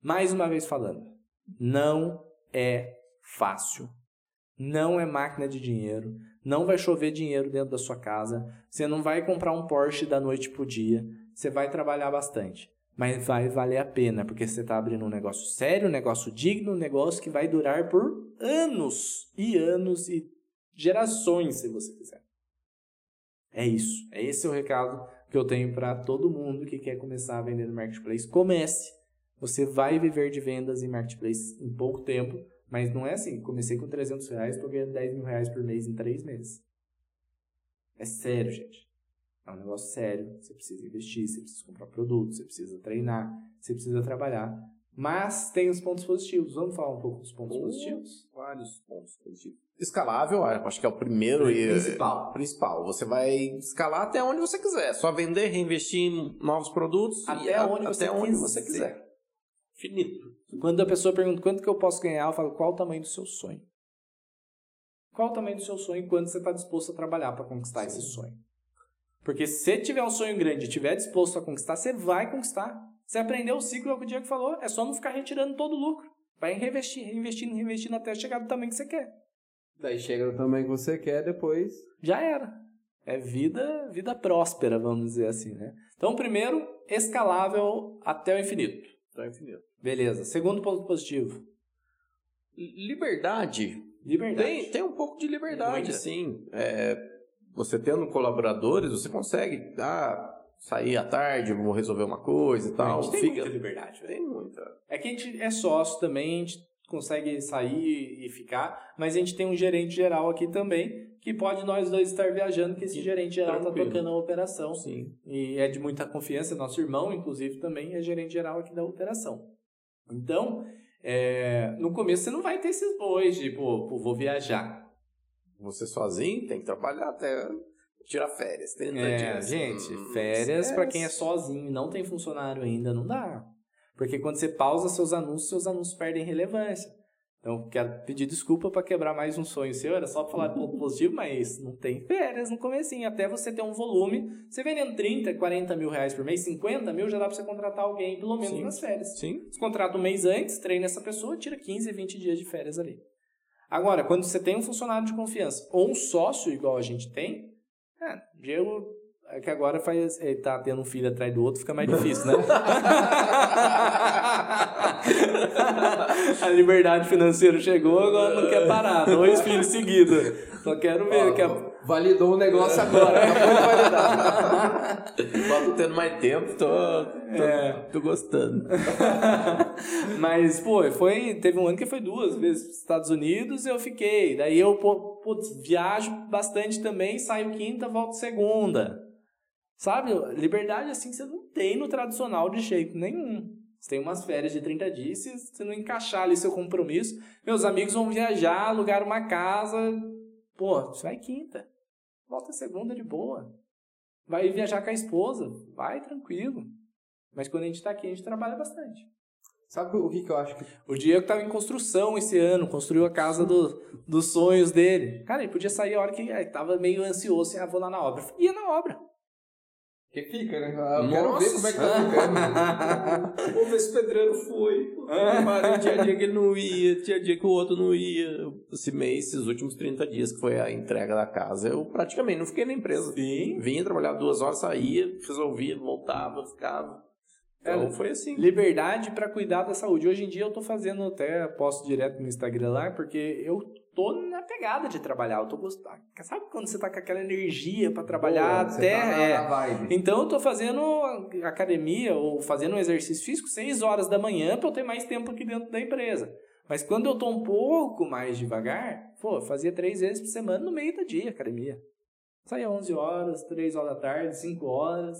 Mais uma vez falando, não é fácil. Não é máquina de dinheiro. Não vai chover dinheiro dentro da sua casa. Você não vai comprar um Porsche da noite pro dia. Você vai trabalhar bastante. Mas vai valer a pena, porque você está abrindo um negócio sério, um negócio digno, um negócio que vai durar por anos e anos e gerações, se você quiser. É isso. É esse o recado que eu tenho para todo mundo que quer começar a vender no marketplace. Comece. Você vai viver de vendas em marketplace em pouco tempo, mas não é assim. Comecei com 300 reais, estou ganhando 10 mil reais por mês em 3 meses. É sério, gente. É um negócio sério. Você precisa investir, você precisa comprar produtos, você precisa treinar, você precisa trabalhar. Mas tem os pontos positivos. Vamos falar um pouco dos pontos oh, positivos? Vários pontos positivos escalável, acho que é o primeiro e principal. principal. Você vai escalar até onde você quiser, só vender, reinvestir em novos produtos até, onde, até você onde você quiser. Finito. Quando a pessoa pergunta quanto que eu posso ganhar, eu falo qual o tamanho do seu sonho. Qual o tamanho do seu sonho e quanto você está disposto a trabalhar para conquistar Sim. esse sonho? Porque se você tiver um sonho grande e estiver disposto a conquistar, você vai conquistar. Você aprendeu o ciclo, é o que o Diego falou, é só não ficar retirando todo o lucro. Vai reinvestir, reinvestindo, reinvestindo até chegar do tamanho que você quer. Daí chega no tamanho que você quer, depois. Já era. É vida, vida próspera, vamos dizer assim, né? Então, primeiro, escalável até o infinito. Até o infinito. Beleza. Segundo ponto positivo. Liberdade. Liberdade. Tem, tem um pouco de liberdade, assim. É, você tendo colaboradores, você consegue ah, sair à tarde, vou resolver uma coisa e tal. A gente tem Fica... muita liberdade. Velho. Tem muita. É que a gente é sócio também, a gente consegue sair e ficar, mas a gente tem um gerente geral aqui também, que pode nós dois estar viajando, que esse gerente geral está tocando a operação. Sim. E é de muita confiança, nosso irmão, inclusive, também é gerente geral aqui da operação. Então, é, no começo você não vai ter esses bois de, pô, pô, vou viajar. Você sozinho tem que trabalhar até tirar férias. 30 é, dias. Gente, hum, férias para quem é sozinho e não tem funcionário ainda não dá. Porque quando você pausa seus anúncios, seus anúncios perdem relevância. Então, quero pedir desculpa para quebrar mais um sonho seu. Era só para falar ponto positivo, mas não tem férias no comecinho. Até você ter um volume. Você vendendo 30, 40 mil reais por mês, 50 mil, já dá para você contratar alguém pelo menos Sim. nas férias. Sim. Você contrata um mês antes, treina essa pessoa, tira 15, 20 dias de férias ali. Agora, quando você tem um funcionário de confiança ou um sócio igual a gente tem, é, Diego É que agora faz, ele tá tendo um filho atrás do outro, fica mais difícil, né? a liberdade financeira chegou, agora não quer parar. Dois filhos seguidos. Só quero ver. que a... Validou o negócio agora, de validar. tô tendo mais tempo, tô, tô, é. tô gostando. Mas, pô, foi, teve um ano que foi duas vezes para os Estados Unidos e eu fiquei. Daí eu, putz, viajo bastante também, saio quinta, volto segunda. Sabe? Liberdade assim você não tem no tradicional de jeito nenhum. Você tem umas férias de 30 dias, se você não encaixar ali seu compromisso. Meus amigos vão viajar, alugar uma casa. Pô, você vai quinta. Volta segunda de boa. Vai viajar com a esposa. Vai tranquilo. Mas quando a gente tá aqui, a gente trabalha bastante. Sabe o que, que eu acho que. O Diego tava em construção esse ano, construiu a casa do, dos sonhos dele. Cara, ele podia sair a hora que ele tava meio ansioso, assim, ah, vou lá na obra. Ia na obra. Que fica, né? Ah, eu quero ver como é que tá ficando. Vamos ver se o pedreiro foi. tinha dia que ele não ia, tinha dia que o outro não ia. Esse mês, esses últimos 30 dias que foi a entrega da casa, eu praticamente não fiquei na empresa. Sim. Vinha trabalhar duas horas, saía, resolvia, voltava, ficava. Então, é, foi assim. Liberdade para cuidar da saúde. Hoje em dia eu tô fazendo até, posto direto no Instagram lá, porque eu tô na pegada de trabalhar. Eu tô gostando. Sabe quando você tá com aquela energia para trabalhar Pô, até. Tá é. Vibe. Então eu tô fazendo academia ou fazendo um exercício físico 6 horas da manhã para eu ter mais tempo aqui dentro da empresa. Mas quando eu tô um pouco mais devagar, pô, fazia três vezes por semana no meio do dia academia. Saía 11 horas, 3 horas da tarde, 5 horas.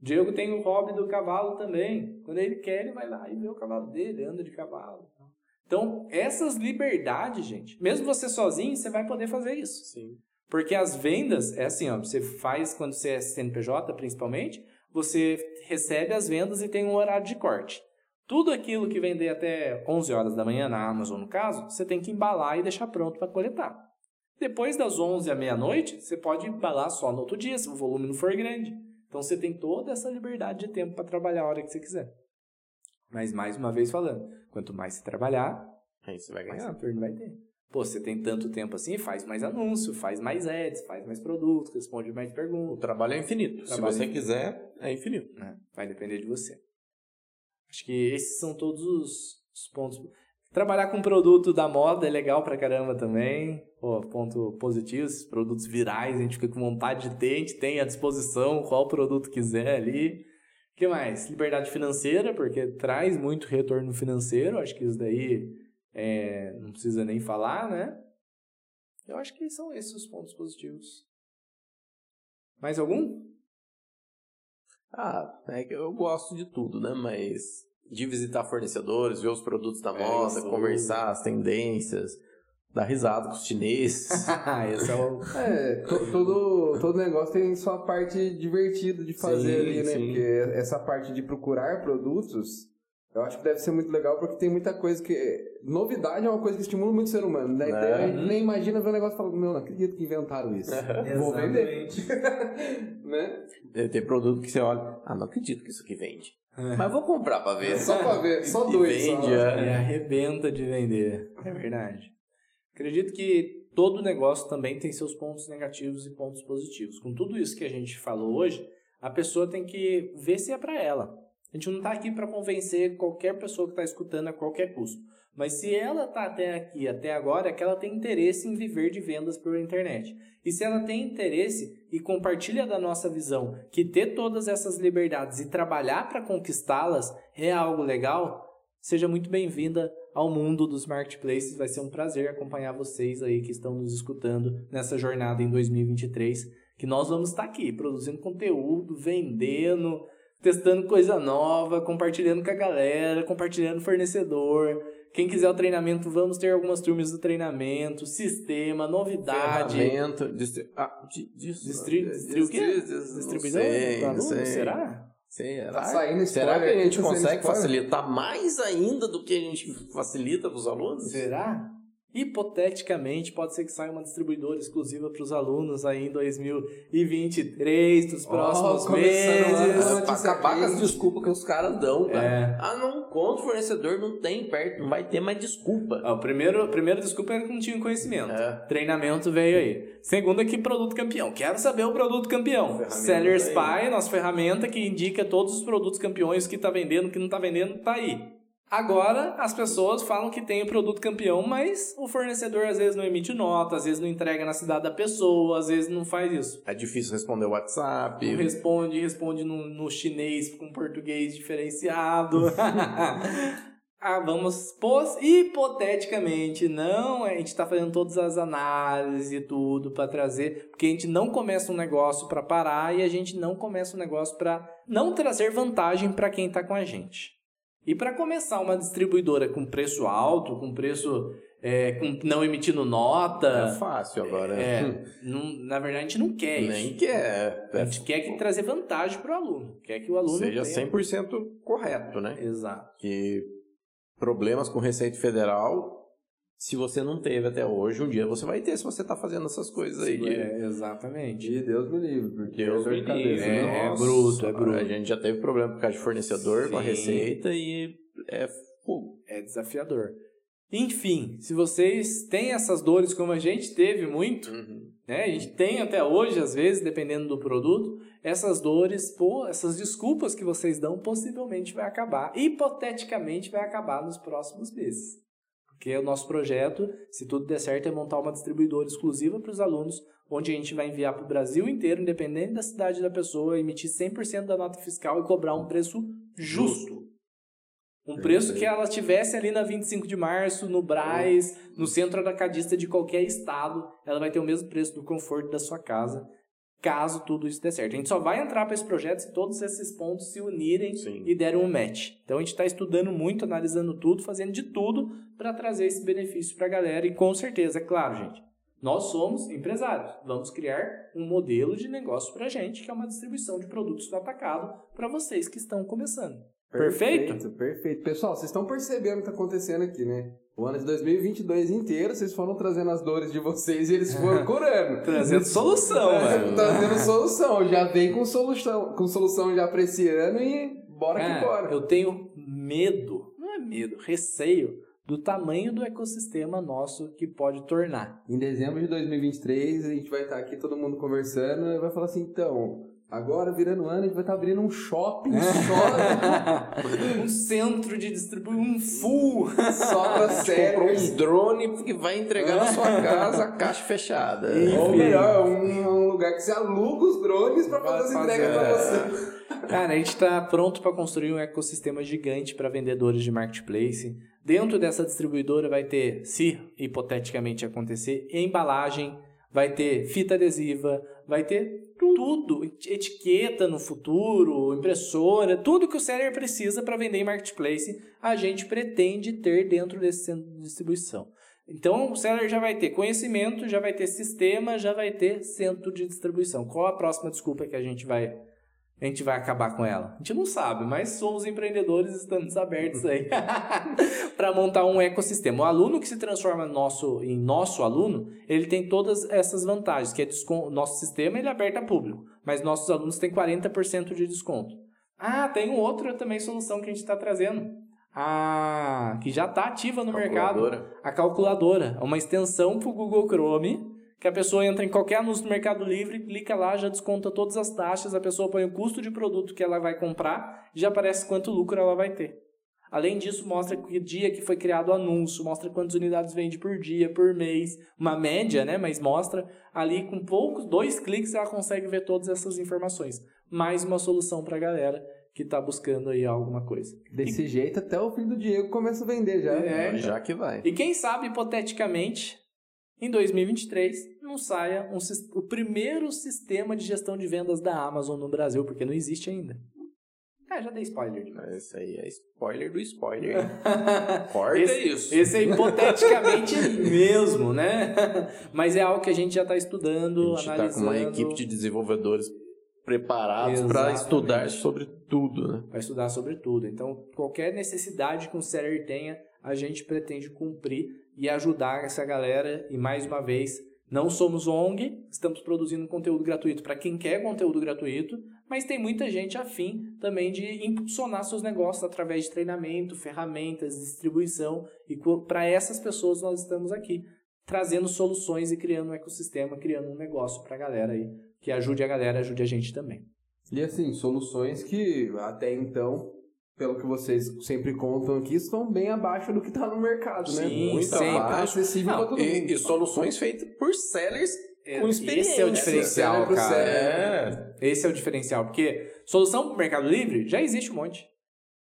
Diego tem o hobby do cavalo também. Quando ele quer, ele vai lá e vê o cavalo dele, anda de cavalo. Então, essas liberdades, gente, mesmo você sozinho, você vai poder fazer isso. Sim. Porque as vendas, é assim, ó, você faz quando você é CNPJ, principalmente, você recebe as vendas e tem um horário de corte. Tudo aquilo que vender até 11 horas da manhã na Amazon, no caso, você tem que embalar e deixar pronto para coletar. Depois das 11 à meia-noite, você pode embalar só no outro dia, se o volume não for grande. Então você tem toda essa liberdade de tempo para trabalhar a hora que você quiser. Mas mais uma vez falando, quanto mais você trabalhar, aí você vai ganhar. mais retorno vai ter. Pô, você tem tanto tempo assim, faz mais anúncio, faz mais ads, faz mais produtos, responde mais perguntas. O trabalho é infinito. Trabalho Se você é quiser, é infinito. É, vai depender de você. Acho que esses são todos os, os pontos. Trabalhar com produto da moda é legal pra caramba também. Pô, ponto positivo, esses produtos virais, a gente fica com vontade de ter, a gente tem à disposição qual produto quiser ali que mais? Liberdade financeira, porque traz muito retorno financeiro. Acho que isso daí é, não precisa nem falar, né? Eu acho que são esses os pontos positivos. Mais algum? Ah, é que eu gosto de tudo, né? Mas de visitar fornecedores, ver os produtos da é moda, é conversar as tendências, dar risada com os chineses. Esse é o. É, to, todo, todo negócio tem sua parte divertida de fazer sim, ali, né? Sim. Porque essa parte de procurar produtos, eu acho que deve ser muito legal porque tem muita coisa que. Novidade é uma coisa que estimula muito o ser humano, né? Então, a gente nem imagina ver um negócio e falar, meu, não acredito que inventaram isso. Vou vender. né? Tem produto que você olha, ah, não acredito que isso aqui vende. É. Mas vou comprar pra ver. Só pra ver, só dois. E vende, só. É. E arrebenta de vender. É verdade. Acredito que todo negócio também tem seus pontos negativos e pontos positivos. Com tudo isso que a gente falou hoje, a pessoa tem que ver se é para ela. A gente não está aqui para convencer qualquer pessoa que está escutando a qualquer custo. Mas se ela está até aqui, até agora, é que ela tem interesse em viver de vendas por internet. E se ela tem interesse e compartilha da nossa visão que ter todas essas liberdades e trabalhar para conquistá-las é algo legal, seja muito bem-vinda ao mundo dos marketplaces. Vai ser um prazer acompanhar vocês aí que estão nos escutando nessa jornada em 2023, que nós vamos estar aqui produzindo conteúdo, vendendo, testando coisa nova, compartilhando com a galera, compartilhando fornecedor. Quem quiser o treinamento, vamos ter algumas turmas do treinamento, sistema, novidade. Ferramenta, distri... ah, di, distri... distri... o quê? Distribuidor? Será? Será? Tá saindo Será que a gente consegue facilitar mais ainda do que a gente facilita para os alunos? Será? Hipoteticamente, pode ser que saia uma distribuidora exclusiva para os alunos aí em 2023, dos próximos oh, meses. Para acabar com as desculpas que os caras dão, cara. É. Ah, não conta o fornecedor, não tem perto, não vai ter mais desculpa. Ah, o primeiro, a primeira desculpa era que não tinha conhecimento. É. Treinamento veio aí. Segundo aqui, produto campeão. Quero saber o produto campeão. Seller Spy, nossa ferramenta que indica todos os produtos campeões que está vendendo, que não está vendendo, tá aí. Agora, as pessoas falam que tem o produto campeão, mas o fornecedor às vezes não emite nota, às vezes não entrega na cidade da pessoa, às vezes não faz isso. É difícil responder o WhatsApp. Não responde, responde no, no chinês com português diferenciado. ah, vamos, pos, hipoteticamente, não, a gente está fazendo todas as análises e tudo para trazer, porque a gente não começa um negócio para parar e a gente não começa um negócio para não trazer vantagem para quem está com a gente. E para começar uma distribuidora com preço alto, com preço é, com, não emitindo nota. É fácil agora. É, não, na verdade, a gente não quer isso. Nem quer. A gente quer que trazer vantagem para o aluno. Quer que o aluno seja tenha... 100% correto, né? Exato. Que problemas com Receita Federal se você não teve até hoje, um dia você vai ter se você está fazendo essas coisas aí. De... É, exatamente. E Deus me livre, porque Deus me livre. É, é, bruto, é bruto. A gente já teve problema por causa de fornecedor Sim. com a receita e é fogo. É desafiador. Enfim, se vocês têm essas dores como a gente teve muito, uhum. né? A gente tem até hoje, às vezes, dependendo do produto, essas dores, pô, essas desculpas que vocês dão possivelmente vai acabar, hipoteticamente vai acabar nos próximos meses. Porque o nosso projeto, se tudo der certo, é montar uma distribuidora exclusiva para os alunos, onde a gente vai enviar para o Brasil inteiro, independente da cidade da pessoa, emitir 100% da nota fiscal e cobrar um preço justo. Um preço que ela tivesse ali na 25 de março, no Braz, no centro atacadista de qualquer estado, ela vai ter o mesmo preço do conforto da sua casa caso tudo isso dê certo. A gente só vai entrar para esse projeto se todos esses pontos se unirem Sim. e derem um match. Então a gente está estudando muito, analisando tudo, fazendo de tudo para trazer esse benefício para a galera. E com certeza, é claro, gente, nós somos empresários. Vamos criar um modelo de negócio para a gente, que é uma distribuição de produtos no atacado para vocês que estão começando. Perfeito? Perfeito, perfeito. Pessoal, vocês estão percebendo o que está acontecendo aqui, né? O ano de 2022 inteiro, vocês foram trazendo as dores de vocês e eles foram curando. trazendo solução, mano. Trazendo solução. Já vem com solução, com solução já pra esse ano e bora Cara, que bora. Eu tenho medo, não é medo, receio do tamanho do ecossistema nosso que pode tornar. Em dezembro de 2023, a gente vai estar aqui todo mundo conversando e vai falar assim, então, Agora, virando ano, a gente vai estar tá abrindo um shopping só. um centro de distribuição, um full. Só pra séries. um drone que vai entregar na sua casa a caixa fechada. Ou melhor, um, um, lugar que você aluga os drones para fazer as entregas para você. Cara, a gente está pronto para construir um ecossistema gigante para vendedores de marketplace. Dentro dessa distribuidora vai ter, se hipoteticamente acontecer, embalagem, vai ter fita adesiva, vai ter tudo, etiqueta no futuro, impressora, tudo que o seller precisa para vender em marketplace, a gente pretende ter dentro desse centro de distribuição. Então, o seller já vai ter conhecimento, já vai ter sistema, já vai ter centro de distribuição. Qual a próxima desculpa que a gente vai a gente vai acabar com ela? A gente não sabe, mas somos empreendedores, estamos abertos aí para montar um ecossistema. O aluno que se transforma nosso, em nosso aluno, ele tem todas essas vantagens, que é desconto, nosso sistema ele é aberto a público, mas nossos alunos têm 40% de desconto. Ah, tem outra também solução que a gente está trazendo. Ah, que já está ativa no mercado. A calculadora. É uma extensão para o Google Chrome que a pessoa entra em qualquer anúncio do Mercado Livre, clica lá, já desconta todas as taxas, a pessoa põe o custo de produto que ela vai comprar e já aparece quanto lucro ela vai ter. Além disso, mostra que dia que foi criado o anúncio, mostra quantas unidades vende por dia, por mês, uma média, né? Mas mostra ali com poucos, dois cliques ela consegue ver todas essas informações. Mais uma solução para a galera que está buscando aí alguma coisa. Desse e... jeito, até o fim do Diego começa a vender já. É, já que vai. E quem sabe, hipoteticamente, em 2023, não saia um, o primeiro sistema de gestão de vendas da Amazon no Brasil, porque não existe ainda. Ah, já dei spoiler demais. Esse aí é spoiler do spoiler. Corta esse, isso. Esse é hipoteticamente mesmo, né? Mas é algo que a gente já está estudando, a gente analisando. Está com uma equipe de desenvolvedores preparados para estudar sobre tudo, né? Para estudar sobre tudo. Então, qualquer necessidade que um seller tenha, a gente pretende cumprir e ajudar essa galera. E mais uma vez, não somos ONG, estamos produzindo conteúdo gratuito para quem quer conteúdo gratuito, mas tem muita gente afim também de impulsionar seus negócios através de treinamento, ferramentas, distribuição. E para essas pessoas nós estamos aqui, trazendo soluções e criando um ecossistema, criando um negócio para a galera aí, que ajude a galera, ajude a gente também. E assim, soluções que até então pelo que vocês sempre contam aqui, estão bem abaixo do que está no mercado, né? Sim, Muito sempre. abaixo, acessível para todo e, mundo. E soluções feitas por sellers é, com experiência. Esse é o diferencial, cara. É. Esse é o diferencial, porque solução para o Mercado Livre já existe um monte.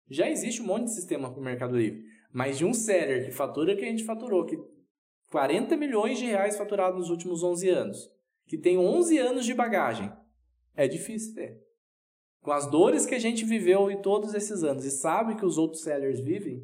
Já existe um monte de sistema para o Mercado Livre. Mas de um seller que fatura que a gente faturou, que 40 milhões de reais faturados nos últimos 11 anos, que tem 11 anos de bagagem, é difícil ter com as dores que a gente viveu em todos esses anos e sabe que os outros sellers vivem,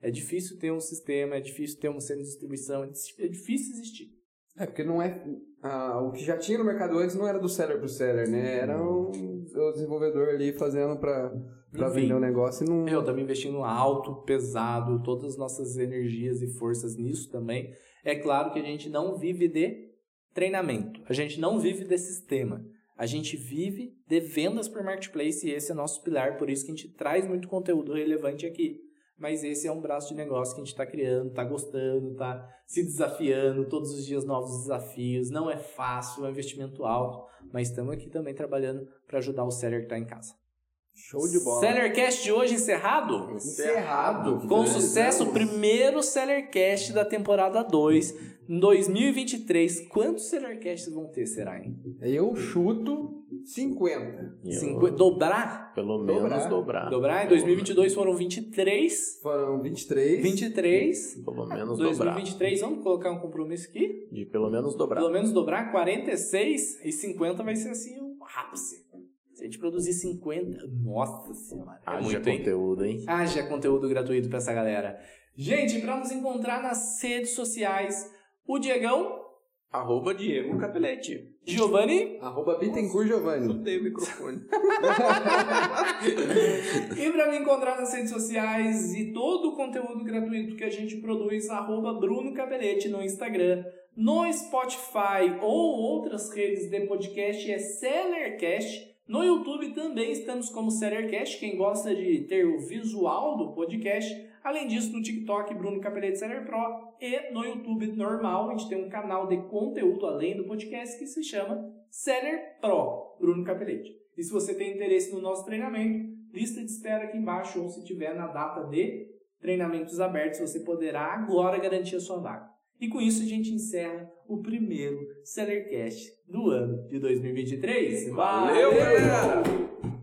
é difícil ter um sistema, é difícil ter um centro de distribuição, é difícil existir. É, porque não é. Ah, o que já tinha no mercado antes não era do seller pro seller, né? Era o, o desenvolvedor ali fazendo para vender o um negócio e não. Eu também investindo alto, pesado, todas as nossas energias e forças nisso também. É claro que a gente não vive de treinamento, a gente não vive de sistema. A gente vive de vendas por marketplace e esse é nosso pilar, por isso que a gente traz muito conteúdo relevante aqui. Mas esse é um braço de negócio que a gente está criando, está gostando, está se desafiando, todos os dias novos desafios. Não é fácil, é um investimento alto, mas estamos aqui também trabalhando para ajudar o seller que está em casa. Show de bola. Sellercast de hoje encerrado? Encerrado. Com sucesso, o primeiro Sellercast da temporada 2. Em 2023, quantos Sellercasts vão ter, será, hein? Eu chuto 50. Eu... Dobrar? Pelo menos dobrar. dobrar. Dobrar? Em 2022 foram 23. Foram 23. 23. Pelo menos 2023, dobrar. 2023, vamos colocar um compromisso aqui? De pelo menos dobrar. Pelo menos dobrar, 46 e 50 vai ser assim o ápice. Se a gente produzir 50, nossa senhora. É Haja muito, conteúdo, hein? Haja conteúdo gratuito pra essa galera. Gente, para nos encontrar nas redes sociais, o Diegão. Arroba Diego Capelete. Giovanni. Arroba Bittencourt Giovanni. Mudei o microfone. e para me encontrar nas redes sociais e todo o conteúdo gratuito que a gente produz, arroba Bruno Capelete no Instagram. No Spotify ou outras redes de podcast é Sellercast. No YouTube também estamos como Sellercast, quem gosta de ter o visual do podcast. Além disso, no TikTok, Bruno Capelete Seller Pro e no YouTube normal, a gente tem um canal de conteúdo além do podcast que se chama Seller Pro, Bruno Capelete. E se você tem interesse no nosso treinamento, lista de espera aqui embaixo ou se tiver na data de treinamentos abertos, você poderá agora garantir a sua vaga. E com isso a gente encerra o primeiro Sellercast do ano de 2023. Valeu, Valeu galera!